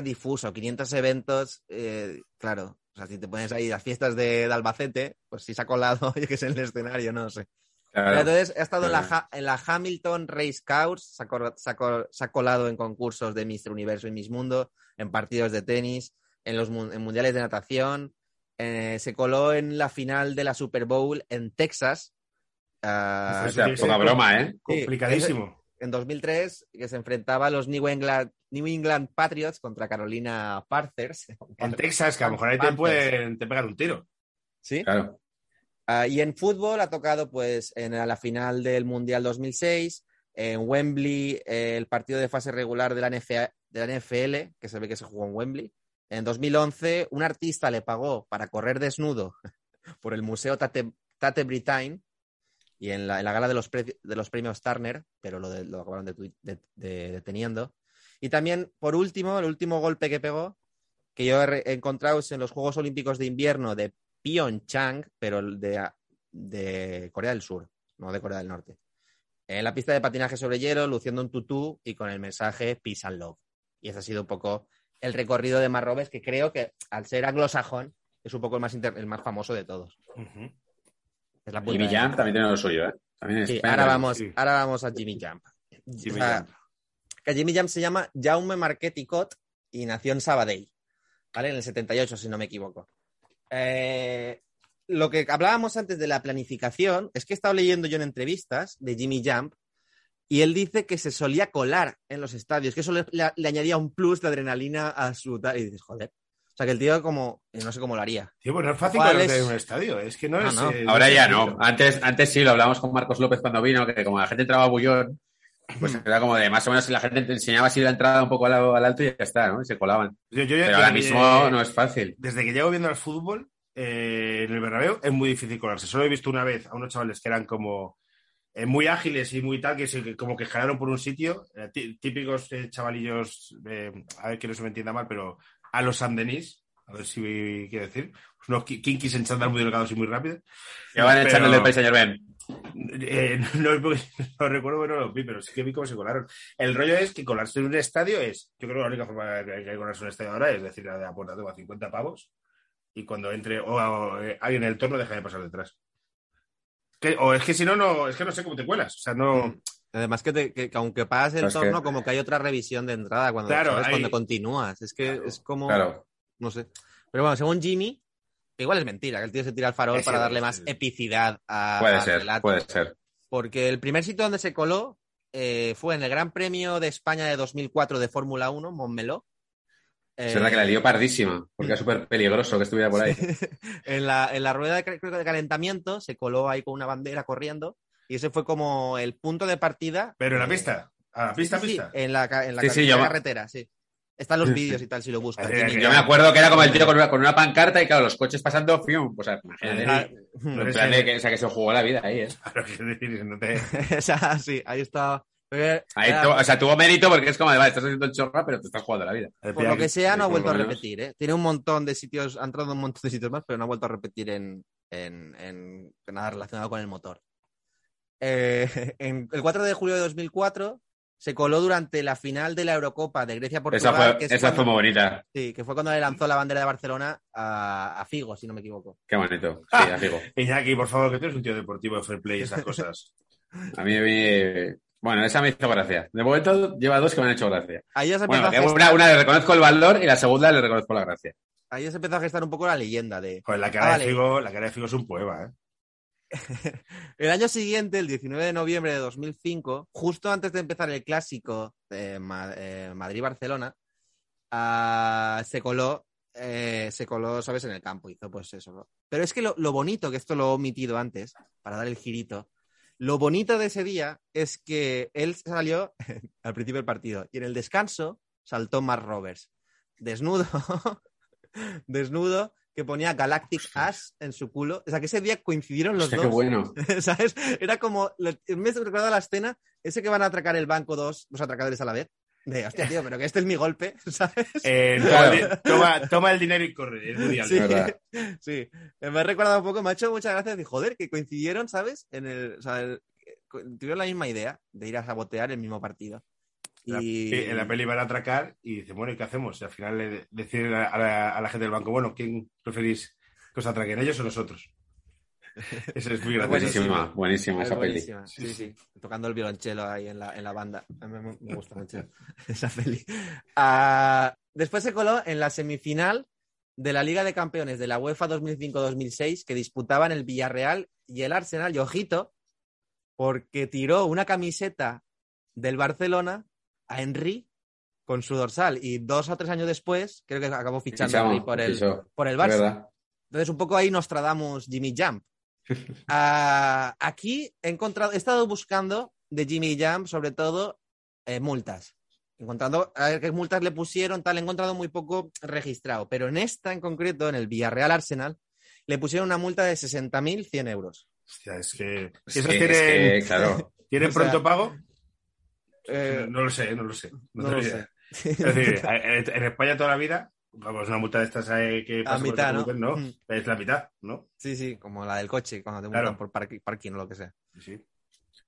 difuso, 500 eventos, eh, claro. O sea, si te pones ahí las fiestas de, de Albacete, pues si se ha colado, <laughs> yo que sé, en el escenario, no sé. Claro. Entonces, ha estado en la, en la Hamilton Race Cars, se ha, se se ha colado en concursos de Mr. Universo y Miss Mundo, en partidos de tenis, en los en mundiales de natación, eh, se coló en la final de la Super Bowl en Texas. Eso O sea, poca broma, ¿eh? Complicadísimo. en 2003, que se enfrentaba a los New England, New England Patriots contra Carolina Panthers. En Texas, que a lo mejor ahí te pueden te pegan un tiro. ¿Sí? Claro. Ah, y en fútbol ha tocado pues en la final del Mundial 2006, en Wembley eh, el partido de fase regular de la, NFA de la NFL, que se ve que se jugó en Wembley. En 2011 un artista le pagó para correr desnudo <laughs> por el Museo Tate, Britain y en la, gala de los, premios Turner, pero lo, acabaron de- de- de- deteniendo. Y también, por último, el último golpe que pegó, que yo he, encontrado es en los Juegos Olímpicos de Invierno de Pyeongchang, pero de, Corea del Sur, no de Corea del Norte. En la pista de patinaje sobre hielo, luciendo un tutú y con el mensaje Peace and Love. Y ese ha sido un poco el recorrido de Marrobes, que creo que al ser anglosajón es un poco el más, inter- el más famoso de todos. Ujú. Es la Y punta de Millán lanza. también tiene lo suyo, ¿eh? También Sí, ahora vamos, sí. ahora vamos a Jimmy Jump. Jimmy O sea, Jump. que Jimmy Jump se llama Jaume Marquet y Cot y nació en Sabadell, ¿vale? En el 78, si no me equivoco. Eh, lo que hablábamos antes de la planificación es que he estado leyendo yo en entrevistas de Jimmy Jump y él dice que se solía colar en los estadios, que eso le, le- le añadía un plus de adrenalina a su tal. Y dices, joder. O sea, que el tío como, eh, no sé cómo lo haría. Tío, pues no es fácil ¿Cuál colarte es? en un estadio. Es que no Ah, es. no. eh, Ahora ya no. Antes, antes sí, lo hablamos con Marcos López cuando vino, que como la gente entraba a bullón, pues era como de más o menos si la gente te enseñaba así la entrada un poco al, al alto y ya está, ¿no? Y se colaban. Yo- yo ya- Pero ahora mismo eh, no es fácil. Desde que llevo viendo el fútbol eh, en el Bernabéu es muy difícil colarse. Solo he visto una vez a unos chavales que eran como eh, muy ágiles y muy tal, que se, como que jalaron por un sitio, eh, tí- típicos eh, chavalillos, eh, a ver que no se me entienda mal, pero a los Sandenís, a ver si quiero decir, unos ki- kinkis en chándal muy delgados y muy rápidos. Que van echándole el país, señor Ben. Eh, no, es porque no recuerdo, pero no los vi, pero sí que vi cómo se colaron. El rollo es que colarse en un estadio es, yo creo que la única forma que hay que colarse en un estadio ahora es decir, a la puerta toma 50 pavos y cuando entre o, o, alguien en el torno deja de pasar detrás. Que- o es que si no, no, es que no sé cómo te cuelas. O sea, no. Además que, te- que- que aunque pagas el torno, que- como que hay otra revisión de entrada cuando, Claro, ¿sabes? hay- cuando continúas. Es que Claro, es como, Claro. no sé. Pero bueno, según Jimmy, que igual es mentira, que el tío se tira al farol para darle más epicidad a, Puede al ser, relato. puede ser. Porque el primer sitio donde se coló eh, fue en el Gran Premio de España de 2004 de Fórmula 1, Montmeló. Es verdad que la lió pardísima, porque era súper peligroso que estuviera por ahí. <laughs> en, la, en la rueda de, creo que de calentamiento se coló ahí con una bandera corriendo y ese fue como el punto de partida. Pero en la eh, pista, a la pista, sí, sí, pista. en la, ca- en la Sí, sí, en yo la me- carretera, sí. Están los <laughs> vídeos y tal si lo buscas. Eh, Yo me acuerdo que era como el tío con una, con una pancarta y claro, los coches pasando, fium, pues imagínate. Ah, No <laughs> plan de que, o sea, que se jugó la vida ahí, ¿eh? Claro, decir, no te- o sea, sí, ahí está. Ahí era- tu- o sea, tuvo mérito porque es como de, vale, estás haciendo el chorra, pero te estás jugando la vida. por lo que sea, no ha vuelto a repetir. ¿eh? Tiene un montón de sitios, ha entrado en un montón de sitios más, pero no ha vuelto a repetir en, en, en nada relacionado con el motor. Eh, <laughs> en el 4 de julio de 2004 se coló durante la final de la Eurocopa de Grecia-Portugal. Esa fue, que es esa fue cuando- muy bonita. Sí, que fue cuando le lanzó la bandera de Barcelona a, a Figo, si no me equivoco. Qué bonito. Sí, amigo. Iñaki, por favor, que tú eres un tío deportivo de fair play y esas <laughs> cosas. A mí, me- bueno, esa me hizo gracia. De momento lleva dos que me han hecho gracia. Ahí ya se empezó, Bueno, a, gestar, una, una le reconozco el valor y la segunda le reconozco la gracia. ahí ya se empezó a gestar un poco la leyenda de... Joder, la cara, Ah, de vale. Figo, la cara de Figo es un poema, ¿eh? <laughs> El año siguiente, el 19 de noviembre de 2005, justo antes de empezar el clásico de Ma- eh, Madrid-Barcelona, ah, se coló, eh, se coló, ¿sabes? En el campo, hizo pues eso. ¿no? Pero es que lo, lo bonito, que esto lo he omitido antes, para dar el girito, lo bonito de ese día es que él salió <laughs> al principio del partido y en el descanso saltó Mark Roberts, desnudo, <laughs> desnudo, que ponía Galactic Ash en su culo. O sea, que ese día coincidieron los Hostia, dos. qué bueno. <laughs> ¿Sabes? Era como. Me recuerda la escena, ese que van a atracar el banco dos, dos atracadores a la vez. De, hostia, tío, pero que este es mi golpe, <laughs> ¿sabes? Eh, Claro. toma, toma- el dinero y corre. Es Allen. Sí, verdad. <laughs> sí. Me ha recordado un poco, me ha hecho muchas gracias de joder, que coincidieron, ¿sabes? En el, o sea, el- co- tuvieron la misma idea de ir a sabotear el mismo partido. La- Y En la peli van a atracar y dice, bueno, ¿y qué hacemos? Y al final le deciden a la, a la gente del banco, bueno, ¿quién preferís que os atraquen, ellos o nosotros? <laughs> Eso es muy gracioso. Buenísima, buenísima Es esa peli. Sí, sí. Tocando el violonchelo ahí en la, en la banda. A mí me, me gusta mucho <laughs> <laughs> esa peli. Ah, después se coló en la semifinal de la Liga de Campeones de la UEFA 2005-2006 que disputaban el Villarreal y el Arsenal. Y ojito, porque tiró una camiseta del Barcelona a Henry con su dorsal. Y dos o tres años después, creo que acabó fichando Fichamos, por el, fichó, por el Barça. Entonces, un poco ahí nos tradamos Jimmy Jump. Ah, aquí he encontrado, he estado buscando de Jimmy Jump, sobre todo, eh, multas. Encontrando a ver qué multas le pusieron, tal, he encontrado muy poco registrado. Pero en esta en concreto, en el Villarreal Arsenal, le pusieron una multa de 60.100 euros. Hostia, es que. Sí, ¿Esos es tienen, que, claro. ¿tienen o sea, pronto pago? Eh, no lo sé, no lo sé. no tengo lo sé. Es decir, <laughs> en España toda la vida, vamos, una multa de estas eh, que pasa por mitad, ¿no? no, Mm. es la mitad, ¿no? Sí, sí, como la del coche, cuando te multan Claro. por parqui- parking o lo que sea. Sí.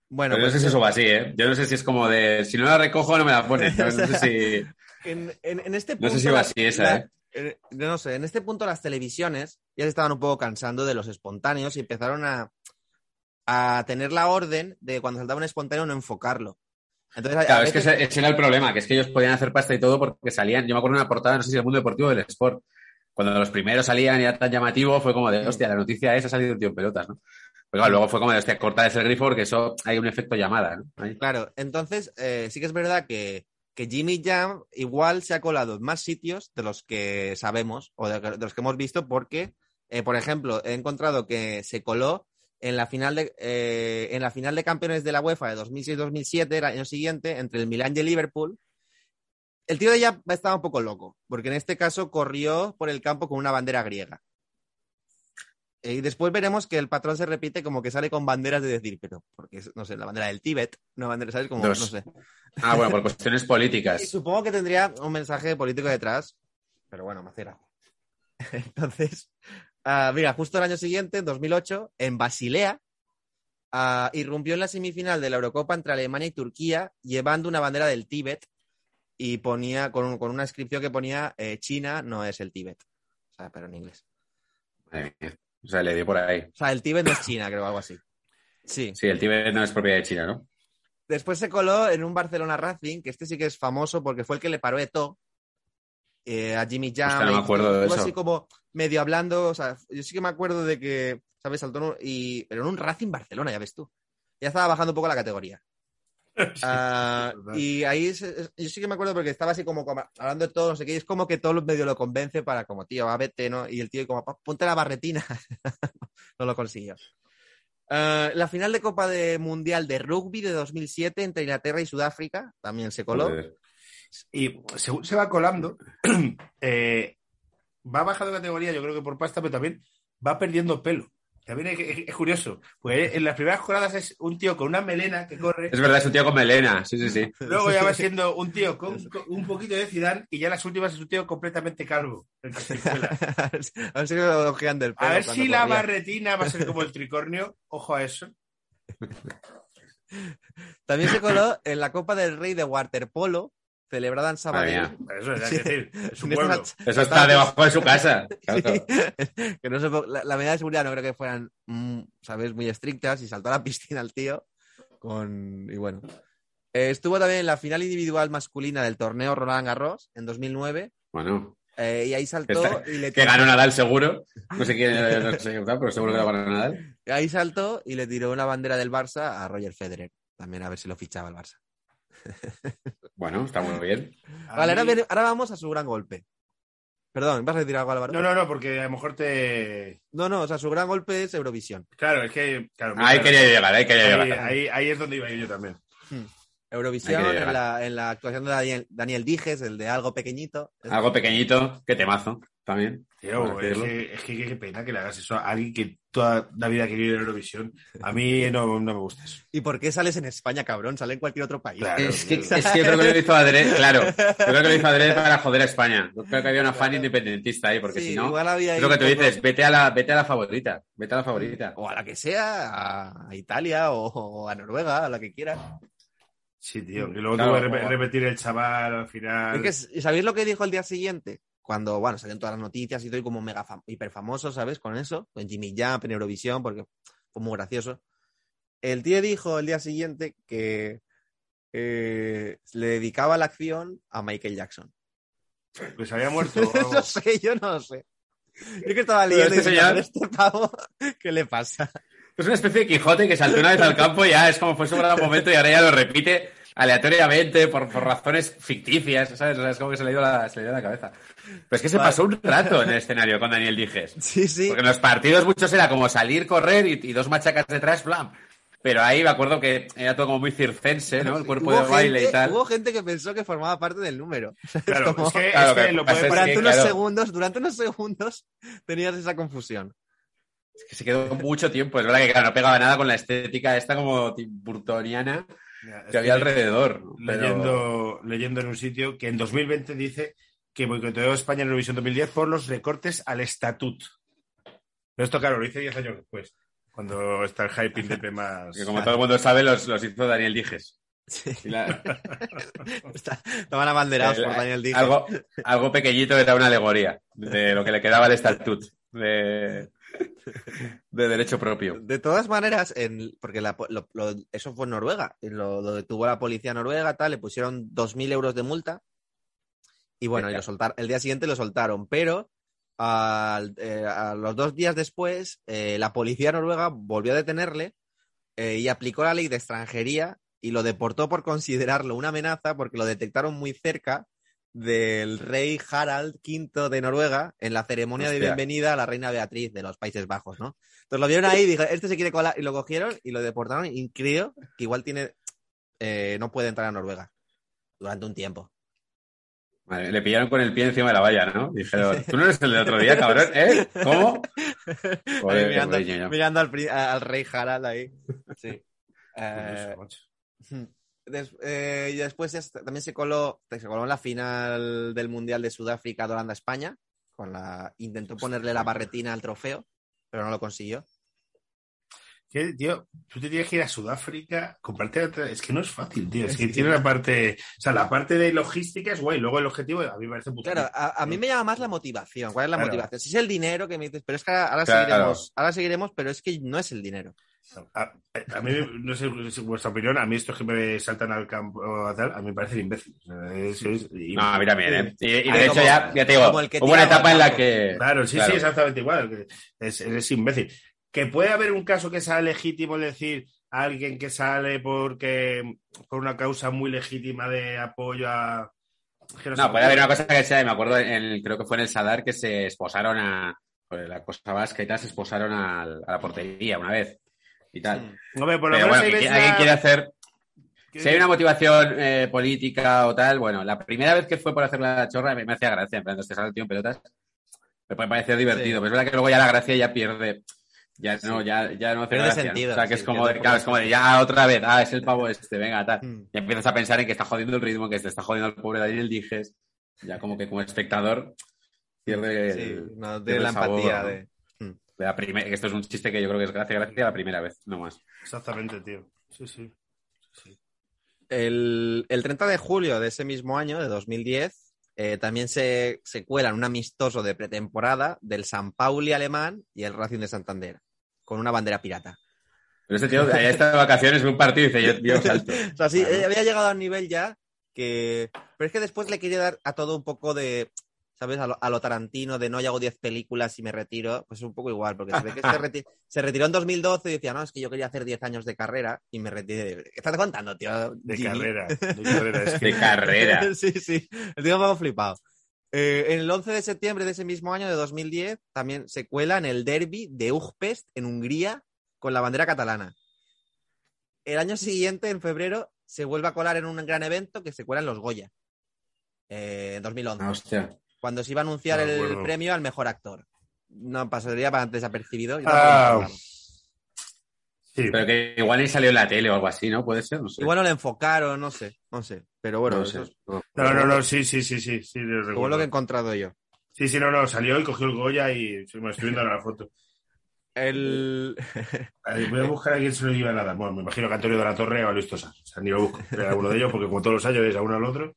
Bueno, Pero no sé si eso va así, ¿eh? Yo no sé si es como de, si no la recojo no me la ponen. No, sé si... <laughs> en, en- en este punto. No sé si va así esa, la- ¿eh? eh, yo no sé, en este punto las televisiones ya se estaban un poco cansando de los espontáneos y empezaron a, a tener la orden de cuando saltaba un espontáneo no enfocarlo. Entonces, Claro, es que ese, ese era el problema, que es que ellos podían hacer pasta y todo porque salían, yo me acuerdo de una portada, no sé si del mundo deportivo o del sport, cuando los primeros salían y era tan llamativo, fue como de, hostia, la noticia es, ha salido un tío en pelotas, ¿no? Pero claro, luego fue como de, hostia, cortar ese grifo porque eso hay un efecto llamada, ¿no? Ahí. Claro, entonces eh, sí que es verdad que, que Jimmy Jam igual se ha colado en más sitios de los que sabemos o de, de los que hemos visto porque, eh, por ejemplo, he encontrado que se coló en la final de, eh, en la final de campeones de la UEFA de 2006-2007, el año siguiente, entre el Milan y el Liverpool. El tío de ella estaba un poco loco, porque en este caso corrió por el campo con una bandera griega. Y después veremos que el patrón se repite como que sale con banderas de decir, pero, porque, es, no sé, la bandera del Tíbet, una bandera, ¿sabes? Como, Dos. no sé. Ah, bueno, por cuestiones <laughs> Y políticas. supongo que tendría un mensaje político detrás, pero bueno, macera. <laughs> Entonces, ah, mira, justo el año siguiente, en 2008, en Basilea, ah, irrumpió en la semifinal de la Eurocopa entre Alemania y Turquía, llevando una bandera del Tíbet y ponía con, un- con una inscripción que ponía eh, China no es el Tíbet. O sea, pero en inglés. Madre mía. O sea, le dio por ahí. O sea, el Tíbet no es China, creo, algo así. Sí. Sí, el Tíbet no es propiedad de China, ¿no? Después se coló en un Barcelona Racing, que este sí que es famoso porque fue el que le paró Eto eh, a Jimmy Jam. Hostia, no me y acuerdo de estuvo eso. así como medio hablando, o sea, yo sí que me acuerdo de que, ¿sabes? Saltó en un- y, pero en un Racing Barcelona, ya ves tú. Ya estaba bajando un poco la categoría. <laughs> Ah, y ahí es- es- yo sí que me acuerdo porque estaba así como, como hablando de todo, no sé qué, y es como que todo medio lo convence para como, tío, va, vete, ¿no? Y el tío como, "Pa, ponte la barretina. <laughs> no lo consiguió. Ah, la final de Copa de Mundial de Rugby de 2007 entre Inglaterra y Sudáfrica también se coló. Joder. Y según se va colando, <clears throat> eh, va bajando de categoría, yo creo que por pasta, pero también va perdiendo pelo. También es, es- es curioso. Pues en las primeras jornadas es un tío con una melena que corre, Es verdad, es un tío con melena, sí, sí, sí. luego ya va <laughs> siendo un tío con, con un poquito de Zidane y ya las últimas es un tío completamente calvo. <laughs> a ver si lo del pelo A ver si la barretina va a ser como el tricornio. Ojo a eso. <laughs> También se coló en la Copa del Rey de waterpolo celebrada en Sabadell. Eso es, que decir, es un <laughs> pueblo. Eso está debajo de su casa. <laughs> Claro, Sí. claro. que no sé, la, la medida de seguridad no creo que fueran, mm, ¿sabes? Muy estrictas y saltó a la piscina el tío. Con... Y bueno. Eh, estuvo también en la final individual masculina del torneo Roland Garros en 2009. Bueno, eh, y ahí saltó y le que tiró- ganó Nadal seguro. No sé quién, <laughs> no sé quién pero seguro que ganó Nadal. ahí saltó y le tiró una bandera del Barça a Roger Federer. También a ver si lo fichaba el Barça. Bueno, está muy bien. Vale, ahora, mí- viene- ahora vamos a su gran golpe. Perdón, ¿vas a decir algo, Álvaro? No, no, no, porque a lo mejor te. no, no, o sea, su gran golpe es Eurovisión. Claro, es que. Claro, Ahí claro. quería llegar, ahí quería Ahí, llegar. ahí- ahí es donde iba yo también. Eurovisión Hay que en la, en la actuación de Daniel, Daniel Dijes, el de algo pequeñito. Algo pequeñito, que temazo también. Tío, es que, es que qué pena que le hagas eso a alguien que toda la vida ha querido ir a Eurovisión. A mí no, no me gusta eso. ¿Y por qué sales en España, cabrón? Sale en cualquier otro país. Claro. Es que, es que yo creo que lo hizo adrede, claro. Yo creo que lo hizo adrede para joder a España. Yo creo que había una fan independentista ahí, porque Sí, si no, lo que tú poco- dices, vete a la, vete a la favorita, vete a la favorita. O a la que sea, a, a Italia o, o a Noruega, a la que quiera. Sí, tío. Y luego Claro, tuve que repetir el chaval al final. Es que, ¿sabéis lo que dijo el día siguiente? Cuando, bueno, salieron todas las noticias y todo, y como mega fam- hiper famoso, ¿sabes? Con eso, con Jimmy Jump en Eurovisión, porque fue muy gracioso. El tío dijo el día siguiente que eh, le dedicaba la acción a Michael Jackson. Pues había muerto. <laughs> no sé, yo no sé. Yo que estaba leyendo este y señor- "Pero este pavo, <laughs> ¿qué le pasa? Es una especie de Quijote que saltó una vez al campo y ya es como fue su gran momento y ahora ya lo repite aleatoriamente por, por razones ficticias, ¿sabes? O sea, es como que se le, ido la, se le ido la cabeza. Pero es que se Vale. pasó un rato en el escenario con Daniel Dijes. <laughs> Sí, sí. Porque en los partidos muchos era como salir, correr y, y dos machacas detrás, blam. Pero ahí me acuerdo que era todo como muy circense, ¿no? El cuerpo Hubo de baile gente- y tal. Hubo gente que pensó que formaba parte del número. <laughs> Claro, como- es que, Claro, es que que lo pasa puede es durante unos claro. segundos, durante unos segundos <laughs> tenías esa confusión. Es que se quedó mucho tiempo. Es verdad que, claro, no pegaba nada con la estética esta como burtoniana Que había alrededor. Leyendo, leyendo en un sitio que en 2020 dice que boicoteó a España en Eurovisión 2010 por los recortes al estatut. Pero esto, claro, lo hice 10 años después, cuando está el hyping de temas. <laughs> Que como todo el mundo sabe, los, los hizo Daniel Dijes. Sí. Y la- <laughs> Está- Estaban abanderados por Daniel Díaz. algo, algo pequeñito era una alegoría de lo que le quedaba al estatut de, de derecho propio. De todas maneras, en, porque la po- lo- lo- eso fue en Noruega, lo, lo detuvo la policía noruega, tal, le pusieron 2.000 euros de multa y bueno, y lo soltaron, el día siguiente lo soltaron, pero al- eh, a los dos días después eh, la policía noruega volvió a detenerle eh, y aplicó la ley de extranjería y lo deportó por considerarlo una amenaza porque lo detectaron muy cerca del rey Harald V de Noruega en la ceremonia de bienvenida a la reina Beatriz de los Países Bajos, ¿no? Entonces lo vieron ahí y dijeron, este se quiere colar, y lo cogieron y lo deportaron y creo que igual tiene, eh, no puede entrar a Noruega durante un tiempo. Vale, le pillaron con el pie encima de la valla, ¿no? Dijeron, <laughs> tú no eres el del otro día, cabrón, ¿eh? ¿Cómo? <laughs> Joder, mirando, mirando al, rey Harald ahí. Sí. Eh. Des- eh, y después ya está- también se coló, se coló en la final del Mundial de Sudáfrica de Holanda-España. Con la, intentó ponerle la barretina al trofeo, pero no lo consiguió. Que, tío, tú te tienes que ir a Sudáfrica, comprarte otra- Es que no es fácil, tío. Es que tiene la parte. O sea, la parte de logística es guay. Luego el objetivo a mí me parece puta Claro, a, a mí me llama más la motivación. ¿Cuál es la Claro. motivación? Si es el dinero que me dices, pero es que ahora, ahora Claro. seguiremos, ahora seguiremos, pero es que no es el dinero. A, a mí, no sé si vuestra opinión, a mí estos que me saltan al campo a tal, a mí me parecen imbéciles. Es- es- y- No, a mí también, ¿eh? Y, y de hecho como- ya, ya te digo, hubo una etapa en la que... Claro, sí, claro. sí, exactamente igual. Es, es imbécil. Que puede haber un caso que sea legítimo, decir, alguien que sale porque por una causa muy legítima de apoyo a. No, puede haber una cosa que sea, y me acuerdo, en el- creo que fue en el Sadar que se esposaron a... la cosa vasca y tal, se esposaron a, la portería una vez y tal. Hombre, por lo Pero menos bueno, que alguien quiere hacer... Si hay una motivación eh, política o tal, bueno, la primera vez que fue por hacer la chorra me, me hacía gracia, en plan, te sale el tío en pelotas, me puede parecer divertido, Sí. pero es verdad que luego ya la gracia ya pierde, ya no, ya, ya no hace Pierde gracia, ¿no? sentido, O sea, que sí, es como, de, claro, es como de ya otra vez, ah, es el pavo este, venga, tal. Mm. Y empiezas a pensar en que está jodiendo el ritmo, que te está jodiendo el pobre Daniel Dijes, ya como que como espectador pierde Sí, el- no pierde la sabor, empatía ¿no? de. La esto es un chiste que yo creo que es gracia, gracia la primera vez, no más. Exactamente, tío. Sí, sí. sí. El, el 30 de julio de ese mismo año, de 2010, eh, también se, se cuelan un amistoso de pretemporada del San Pauli alemán y el Racing de Santander, con una bandera pirata. Pero este tío, allá está de vacaciones, un partido y dice, yo, yo salto. <laughs> O sea, sí, Claro. había llegado a un nivel ya que... Pero es que después le quería dar a todo un poco de... ¿Sabes? A lo, a lo Tarantino de no, ya hago 10 películas y me retiro. Pues es un poco igual, porque se ve que se, <laughs> reti- se retiró en 2012 y decía, no, es que yo quería hacer 10 años de carrera y me retiré. ¿Qué estás contando, tío? De Jimmy? carrera. De <laughs> carrera. Es que- De carrera. <laughs> sí, sí. El tío me ha flipado. Eh, en el 11 de septiembre de ese mismo año, de 2010, también se cuela en el derby de Ujpest, en Hungría, con la bandera catalana. El año siguiente, en febrero, se vuelve a colar en un gran evento que se cuela en los Goya. Eh, en 2011, Ah, hostia. Cuando se iba a anunciar el premio al mejor actor. No pasaría para desapercibido. Yo Ah. Sí, Pero que igual ni salió en la tele o algo así, ¿no? Puede ser, no sé. Igual no le enfocaron, no sé, no sé. Pero bueno, no eso sé. es No. No, no, no, sí, sí, sí, sí. sí lo que he encontrado yo. Sí, sí, no, no, salió y cogió el Goya y me estoy viendo ahora la foto. El... <laughs> A Voy a buscar a quién se lo lleva nada. Bueno, me imagino que Antonio de la Torre o a Luis Tosar. O sea, ni lo busco. Era uno de ellos porque como todos los años es a uno al otro.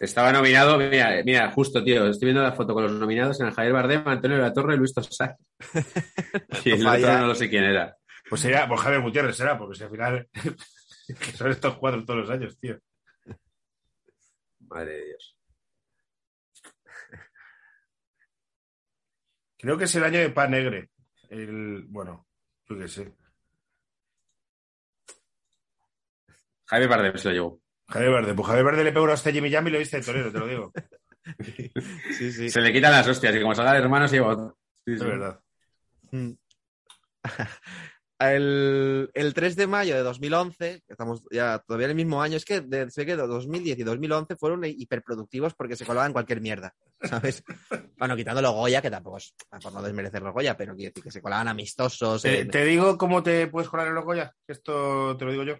Estaba nominado, mira, mira, justo, tío, estoy viendo la foto con los nominados en el Javier Bardem, Antonio de la Torre y Luis Tosar. <laughs> Y el otro no lo sé quién era. Pues sería, pues Javier Gutiérrez será, porque si al final <laughs> son estos cuatro todos los años, tío. Madre de Dios. Creo que es el año de Pan Negre. El, bueno, yo qué sé. Javier Bardem se lo llevó. Javier Verde, pues Javier Verde le pegó hasta Jimmy Jam y lo viste de torero, te lo digo. <laughs> Sí, sí. Se le quitan las hostias y como salga de hermano se lleva otro. Sí, Es sí. verdad. Mm. <laughs> El, el 3 de mayo de 2011, que estamos ya todavía en el mismo año, es que de, sé que de 2010 y 2011 fueron hiperproductivos porque se colaban cualquier mierda, ¿sabes? <laughs> Bueno, quitando los Goya, que tampoco es por no desmerecer los Goya, pero quiero decir que se colaban amistosos. Te, en- te digo cómo te puedes colar en los Goya. Esto te lo digo yo.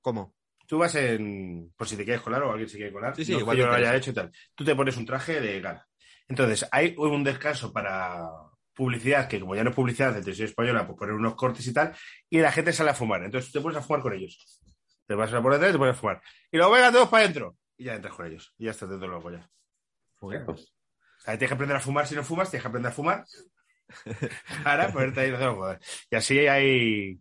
¿Cómo? Tú vas en. Por si te quieres colar o alguien se quiere colar. Sí, sí, no igual que yo lo haya hecho y tal. Tú te pones un traje de gala. Entonces, hay un descanso para publicidad, que como ya no es publicidad de televisión española, pues poner unos cortes y tal, y la gente sale a fumar. Entonces tú te pones a fumar con ellos. Te vas a por detrás y te pones a fumar. Y luego venga todos para adentro. Y ya entras con ellos. Y ya estás dentro de los Goya. Joder. O sea, tienes que aprender a fumar si no fumas, tienes que aprender a fumar. <laughs> Para ponerte ahí. Y así hay.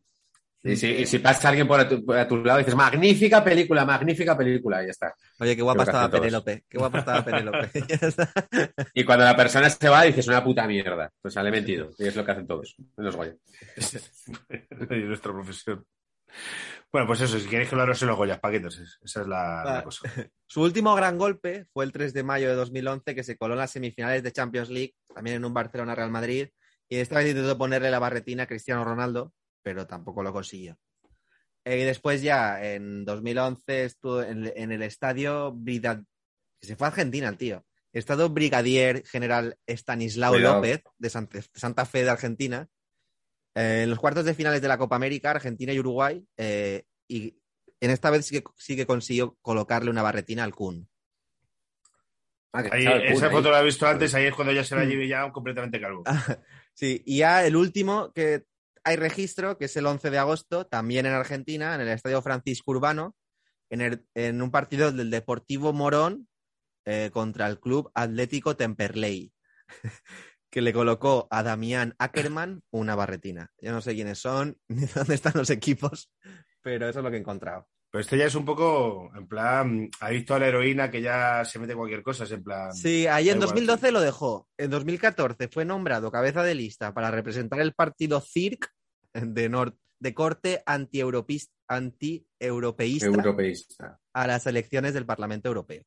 Y si, y si pasa alguien por a, tu, por a tu lado y dices, magnífica película, magnífica película, y ya está. Oye, qué guapa Creo que estaba. Penélope. Qué guapa estaba Penélope. <laughs> Y cuando la persona se va, dices una puta mierda. Pues sale mentido. Y es lo que hacen todos en los Goya. y nuestra profesión. Bueno, pues eso, si queréis colaros en los Goyas, paquetes. Esa es la, cosa. <laughs> Su último gran golpe fue el 3 de mayo de 2011, que se coló en las semifinales de Champions League, también en un Barcelona-Real Madrid, y esta vez intentó ponerle la barretina a Cristiano Ronaldo, pero tampoco lo consiguió. Eh, Y después ya, en 2011, estuvo en, en el estadio que se fue a Argentina el tío. Estado Brigadier General Estanislao Cuidado. López, de Santa, Santa Fe de Argentina. Eh, en los cuartos de finales de la Copa América, Argentina y Uruguay, eh, y en esta vez sí que, sí que consiguió colocarle una barretina al Kun. Ah, que Ahí, el esa Kun foto la he visto antes, ahí es cuando ya se la Mm. lleve ya completamente calvo. <laughs> Sí, y ya el último que hay registro, que es el 11 de agosto, también en Argentina, en el Estadio Francisco Urbano, en, el- en un partido del Deportivo Morón eh, contra el Club Atlético Temperley, <laughs> que le colocó a Damián Ackerman una barretina. Yo no sé quiénes son, <laughs> ni dónde están los equipos, pero eso es lo que he encontrado. Pero este ya es un poco, en plan, adicto a la heroína que ya se mete cualquier cosa, es en plan. Sí, ahí en da igual, 2012 lo dejó. En 2014 fue nombrado cabeza de lista para representar el partido CIRC de, nor- de corte anti-europeísta anti-europeísta Europeísta. a las elecciones del Parlamento Europeo.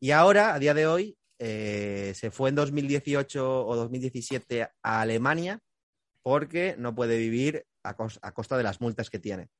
Y ahora, a día de hoy, eh, se fue en 2018 o 2017 a Alemania porque no puede vivir a, cos- a costa de las multas que tiene.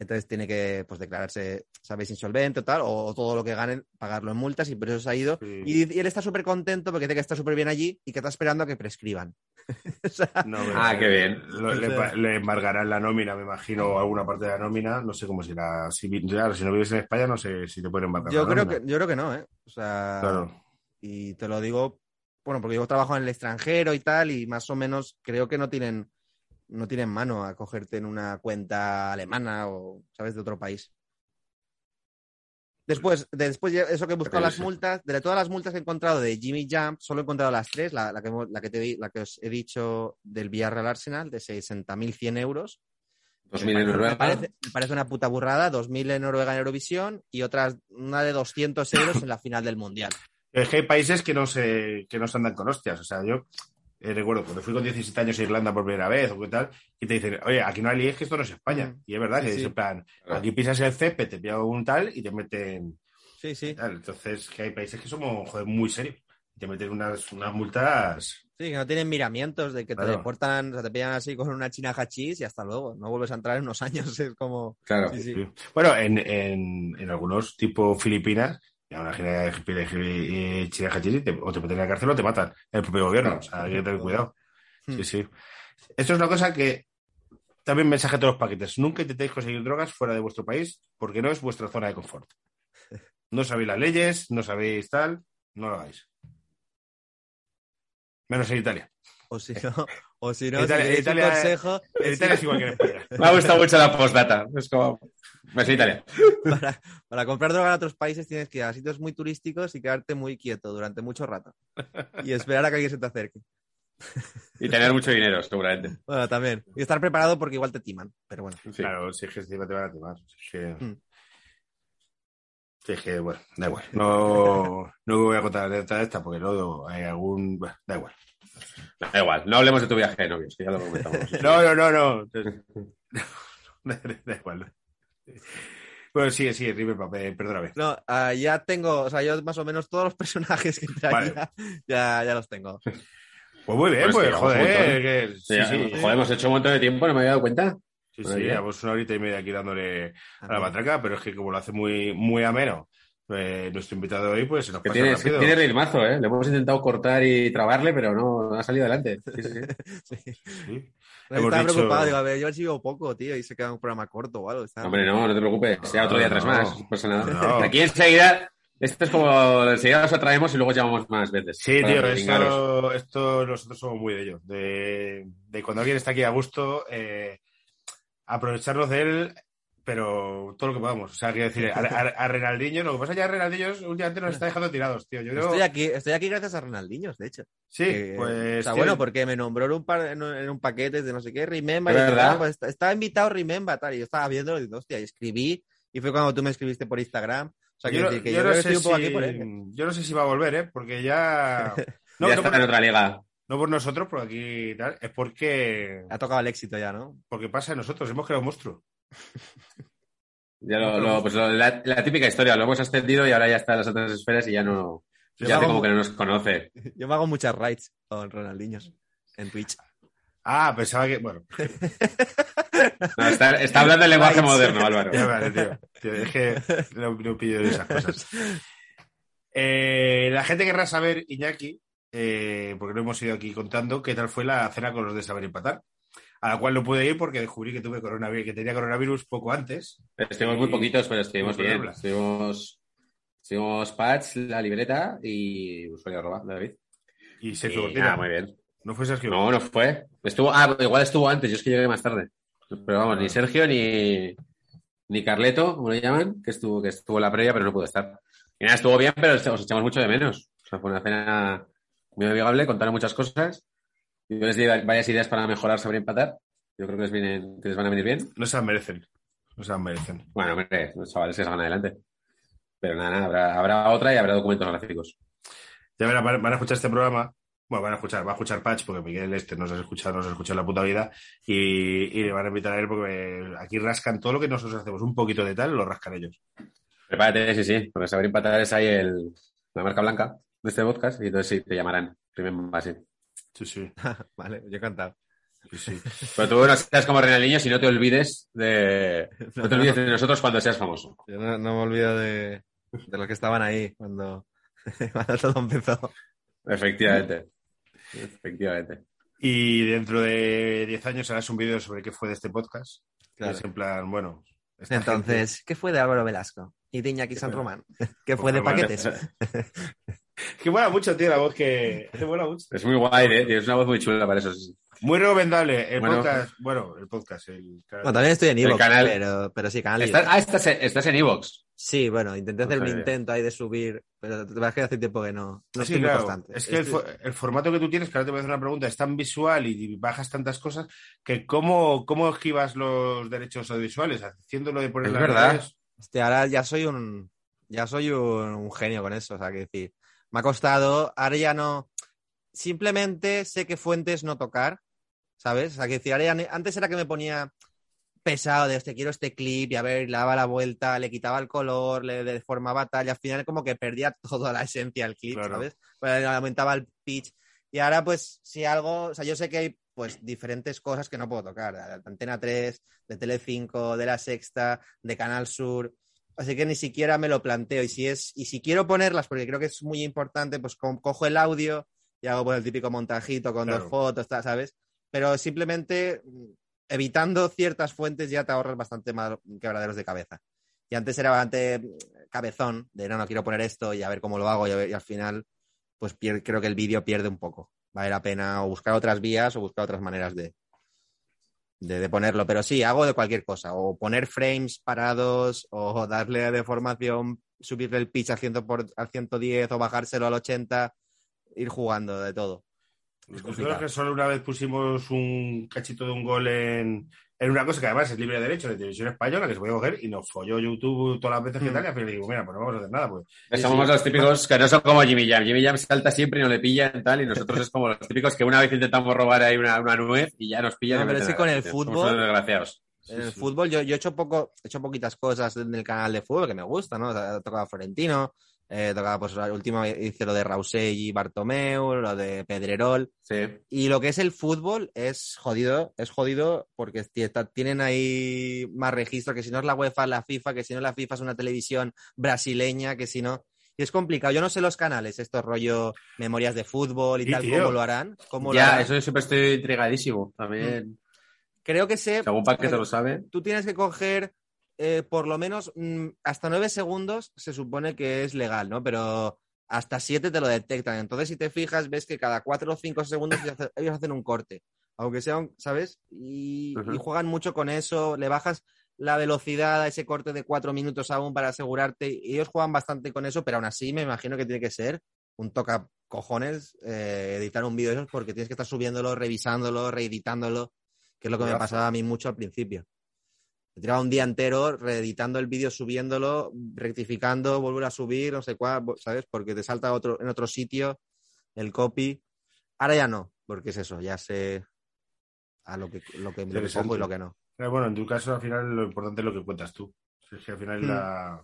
Entonces tiene que pues, declararse, ¿sabéis? Insolvente o tal, o todo lo que ganen, pagarlo en multas y por eso se ha ido. Sí. Y, y él está súper contento porque dice que está súper bien allí y que está esperando a que prescriban. <laughs> O sea, No, pero- Ah, qué bien. Lo- le, embargarán la nómina, me imagino, o alguna parte de la nómina. No sé cómo será. Si, claro, si no vives en España, no sé si te pueden embargar. yo, la creo nómina. que, yo creo que no, ¿eh? O sea, Claro. y te lo digo, bueno, porque yo trabajo en el extranjero y tal, y más o menos creo que no tienen, no tienen mano a cogerte en una cuenta alemana o, ¿sabes?, de otro país. Después, después ya- eso que he buscado las multas, de todas las multas que he encontrado de Jimmy Jump, solo he encontrado las tres, la, la que, hemos- la, que te di- la que os he dicho del Villarreal Arsenal, de 60.100 euros. 2000 Me en Noruega. parece, me parece una puta burrada, 2.000 en Noruega en Eurovisión y otras, una de 200 euros en la final del Mundial. Es que hay países que no se, que no se andan con hostias. O sea, yo eh, recuerdo cuando fui con 17 años a Irlanda por primera vez o qué tal, y te dicen, oye, aquí no hay líes, que esto no es España. Mm. Y es verdad Sí, que sí. es en plan, Claro. aquí pisas el césped, te pilla un tal y te meten. Sí, sí. tal. Entonces, que hay países que somos joder, muy serios. Te meten unas, unas multas. Sí, que no tienen miramientos de que te deportan, o sea, te pillan así con una china hachís y hasta luego. No vuelves a entrar en unos años. <laughs> Es como. Claro. Sí. Bueno, en, en, en algunos tipo Filipinas, de- de China Hachís, te- o te meten en la cárcel o te matan el propio gobierno. O sea, hay que tener cuidado. Hmm. Sí, sí. Esto es una cosa que también mensaje a todos los paquetes. Nunca intentéis conseguir drogas fuera de vuestro país porque no es vuestra zona de confort. <laughs> No sabéis las leyes, no sabéis tal, no lo hagáis. Menos en Italia. O si no, o si no, Italia- si Italia- consejo Italia es igual que en España. <laughs> Me ha gustado mucho la postdata. Es como. Me soy Italia. para, para comprar droga en otros países tienes que ir a sitios muy turísticos y quedarte muy quieto durante mucho rato. Y esperar a que alguien se te acerque. Y tener mucho dinero, seguramente. Bueno, también. Y estar preparado porque igual te timan. Pero bueno. Sí. Claro, si es que encima te van a timar. Si es que... Mm. si es que, bueno, da igual. No, no voy a contar la anécdota de esta porque no hay algún... bueno, da igual. Da igual, no hablemos de tu viaje de novios, que ya lo comentamos. <laughs> No, no, no, no. <laughs> da igual. Bueno, sigue, sigue, River, papel, perdóname. No, ah, ya tengo, o sea, yo más o menos todos los personajes que traía <laughs> ya, ya los tengo. Pues muy bien, Pues pues, joder. montón. que- Sí, sí, sí, joder, hemos hecho un montón de tiempo, no me había dado cuenta. sí, Muy sí, llevamos una horita y media aquí dándole a la matraca, pero es que como lo hace muy, muy ameno eh, nuestro invitado hoy, pues se nos Que pasa tiene, rápido. tiene ritmazo, ¿eh? Le hemos intentado cortar y trabarle, pero no, no ha salido adelante. Sí, sí, sí. <laughs> Sí. Sí. Estaba dicho- preocupado, digo, a ver, yo a ver si vivo poco, tío, y se queda un programa corto o algo. Hombre, no, no te preocupes. Ya otro día tres No, más. no pasa nada. no. Aquí enseguida, esto es como enseguida los atraemos y luego llamamos más veces. Sí, tío, esto, esto nosotros somos muy de ello. De, de cuando alguien está aquí a gusto, eh, aprovecharnos de él, pero todo lo que podamos. O sea, quiero decir, a, a, a Renaldinho, lo que pasa es que a Renaldinho últimamente nos está dejando tirados, tío. Yo creo, Estoy aquí, estoy aquí gracias a Ronaldinho, de hecho. sí, Que- pues. Está tío, bueno, porque me nombró en un, par, en un, en un paquete de no sé qué, Remember. ¿Es y pues estaba invitado Remember, tal. Y yo estaba viendo y dije, hostia, y escribí. Y fue cuando tú me escribiste por Instagram. O sea, yo, quiero no- decir que yo yo, no sé estoy un poco si, aquí por él. yo no sé si va a volver, ¿eh? Porque ya. <laughs> No, ya no está por, en otra liga. no por nosotros, por aquí tal, es porque, Ha tocado el éxito ya, ¿no? porque pasa a nosotros, hemos creado un monstruo. <laughs> Ya lo, lo- pues lo- la, la típica historia, lo hemos ascendido y ahora ya está en las otras esferas y ya no. Yo Ya hace hago- como que no nos conoce. <laughs> Yo me hago muchas raids con Ronaldinhos en Twitch. Ah, pensaba que. Bueno, <laughs> No, está, está hablando el lenguaje moderno, Álvaro. Ya vale, tío. Tío, es que no, no pillo esas cosas. Eh, la gente querrá saber, Iñaki, eh, porque lo hemos ido aquí contando, qué tal fue la cena con los de Saber Empatar. A la cual no pude ir porque descubrí que tuve coronavirus, que tenía coronavirus poco antes. Estuvimos muy poquitos, pero estuvimos bien. Estuvimos, estuvimos Patch, la libreta y usuario arroba, David. Y Sergio Cortina. muy bien. No fue Sergio. No, no fue. Estuvo, ah, igual estuvo antes, yo es que llegué más tarde. Pero vamos, ni Sergio ni, ni Carleto, como le llaman, que estuvo, que estuvo en la previa, pero no pudo estar. Y nada, estuvo bien, pero os echamos mucho de menos. O sea, fue una cena muy amigable, contaron muchas cosas. Yo les di varias ideas para mejorar sobre empatar. Yo creo que les, vienen, que les van a venir bien. No se las merecen. No se las merecen. Bueno, hombre, los chavales que salgan adelante. Pero nada, nada, habrá, habrá otra y habrá documentos gráficos. Ya verán, van van a escuchar este programa. Bueno, van a escuchar, va a escuchar Patch porque Miguel este nos ha escuchado, nos ha escuchado la puta vida y, y le van a invitar a él porque aquí rascan todo lo que nosotros hacemos, un poquito de tal, lo rascan ellos. Prepárate, sí, sí, porque saber empatar es ahí el, la marca blanca de este podcast y entonces sí, te llamarán. Remember, así. Sí, sí, <laughs> vale, yo he cantado. sí, sí. <laughs> Pero tú no seas como Renaldinho si no te olvides de. <laughs> No te olvides de nosotros cuando seas famoso. Yo no, no me olvido de, de los que estaban ahí cuando, cuando todo empezó. Efectivamente. Efectivamente. Y dentro de 10 años harás un vídeo sobre qué fue de este podcast. Claro. Es en plan, bueno. Esta Entonces, ¿qué fue de Álvaro Velasco? Y de Iñaki San Román. ¿Qué fue de paquetes? <laughs> Que mola mucho, tío, la voz que. que mola mucho. Es muy guay, ¿eh? Tío, Es una voz muy chula para eso. sí. Muy recomendable. El Bueno. podcast. Bueno, el podcast. El, Bueno, también estoy en El Evox, canal- pero, pero sí, canal Estás- ah, estás, en- estás en Evox. Sí, bueno, intenté hacer No un sabía. intento ahí de subir, pero verdad es que hace tiempo que no, no Sí, estoy muy claro. constante. Es que el, Estoy- fo- el formato que tú tienes, que ahora te voy a hacer una pregunta, es tan visual y bajas tantas cosas que cómo, cómo esquivas los derechos audiovisuales, haciéndolo de poner Es las verdad. redes. Hostia, ahora ya soy un ya soy un, un genio con eso, o sea, que decir, me ha costado, ahora ya no, simplemente sé qué fuentes no tocar, ¿sabes? O sea, que decir, ahora ya antes era que me ponía pesado de este quiero este clip y a ver, le daba la vuelta, le quitaba el color, le, deformaba tal, y al final como que perdía <laughs> toda la esencia del clip, Claro. ¿sabes? Aumentaba el pitch. Y ahora, pues, si algo, o sea, yo sé que hay pues diferentes cosas que no puedo tocar, de Antena 3, de Tele5, de La Sexta, de Canal Sur, así que ni siquiera me lo planteo. Y si es, y si quiero ponerlas, porque creo que es muy importante, pues co- cojo el audio y hago pues, el típico montajito con Claro. dos fotos, ¿sabes? Pero simplemente evitando ciertas fuentes ya te ahorras bastante más quebraderos de cabeza. Y antes era bastante cabezón, de no, no quiero poner esto y a ver cómo lo hago y, al final pues creo que el vídeo pierde un poco. Vale la pena o buscar otras vías o buscar otras maneras de, de, de ponerlo. Pero sí, hago de cualquier cosa. O poner frames parados, o darle deformación, subirle el pitch al, 100 por, al 110 o bajárselo al 80, ir jugando de todo. Complicado. que solo una vez pusimos un cachito de un gol en, en una cosa que además es libre de derecho de televisión española que se puede coger y nos folló YouTube todas las veces que Mm. tal y al final digo, mira, pues no vamos a hacer nada. Pues. Somos Sí, los típicos que no son como Jimmy Jam. Jimmy Jam salta siempre y no le pillan tal, y nosotros es como los típicos que una vez intentamos robar ahí una, una nuez y ya nos pillan. No, pero meten es que a con el fútbol- desgraciados. En el sí. fútbol yo, yo he hecho poco, he hecho poquitas cosas en el canal de fútbol que me gusta, ¿no? He tocado a Florentino, he tocado, pues, la última hice lo de Rausell y Bartomeu, lo de Pedrerol. Sí. Y lo que es el fútbol es jodido, es jodido porque tienen ahí más registro, que si no es la UEFA, la FIFA, que si no la FIFA es una televisión brasileña, que si no... Y es complicado. Yo no sé los canales, estos rollo memorias de fútbol y Sí, tal, tío. cómo lo harán. Cómo lo harán. eso yo siempre estoy intrigadísimo. También, Creo que sé... según Paquete lo sabe. tú tienes que coger eh, por lo menos mm, hasta nueve segundos se supone que es legal, ¿no? Pero hasta siete te lo detectan. Entonces, si te fijas, ves que cada cuatro o cinco segundos ellos hacen- un corte. Aunque sea, un- ¿sabes? Y, juegan mucho con eso. Le bajas la velocidad a ese corte de cuatro minutos aún para asegurarte. Y ellos juegan bastante con eso, pero aún así me imagino que tiene que ser un toca cojones eh, editar un vídeo de esos porque tienes que estar subiéndolo, revisándolo, reeditándolo, que es lo que me pasaba a mí mucho al principio. Me tiraba un día entero reeditando el vídeo, subiéndolo, rectificando, volver a subir, no sé cuál, ¿sabes? Porque te salta otro, en otro sitio el copy. Ahora ya no, porque es eso, ya sé a lo que, lo que, Interesante. cojo y lo que no. Pero bueno, en tu caso, al final, lo importante es lo que cuentas tú. Es que al final Mm. la,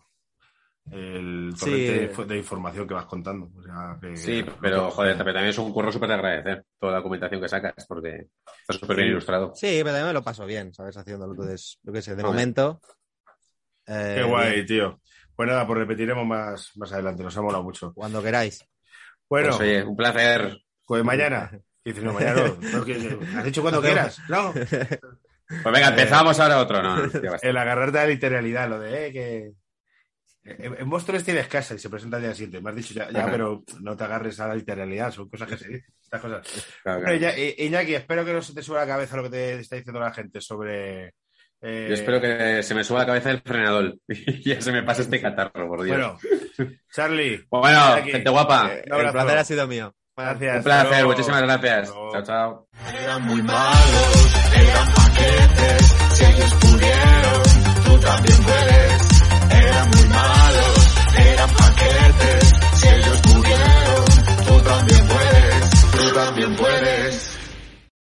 el Sí. torrente de info- de información que vas contando. O sea, que- Sí, pero joder, pero también es un curro súper de agradecer toda la documentación que sacas, porque está súper bien Sí. ilustrado. Sí, pero también me lo paso bien, ¿sabes? Haciéndolo. Entonces, yo qué sé, de momento. eh, Qué guay, bien, tío. Pues nada, pues repetiremos más, más adelante. Nos ha molado mucho. cuando queráis. Bueno, Pues, oye, un placer. pues mañana. Y dices, no, mañana no. Que- Has dicho cuando quieras. No. Pues venga, empezamos ahora otro. No. El agarrarte a la literalidad, lo de eh, que. En vos tres tienes casa y se presenta al día siguiente. Me has dicho ya, ya pero no te agarres a la literalidad, son cosas que se dicen, estas cosas. Claro, claro. Eh, Iñaki, espero que no se te suba la cabeza lo que te está diciendo la gente sobre. Eh... Yo espero que se me suba la cabeza el frenador <laughs> y ya se me pase este catarro, por Dios. Bueno, Charlie. Pues bueno, gente guapa. Eh, el placer ha sido mío. Gracias. Un placer, pero... muchísimas gracias. Chao, chao. Eran muy malos, eran paquetes. Si ellos pudieron, tú también puedes. también puedes.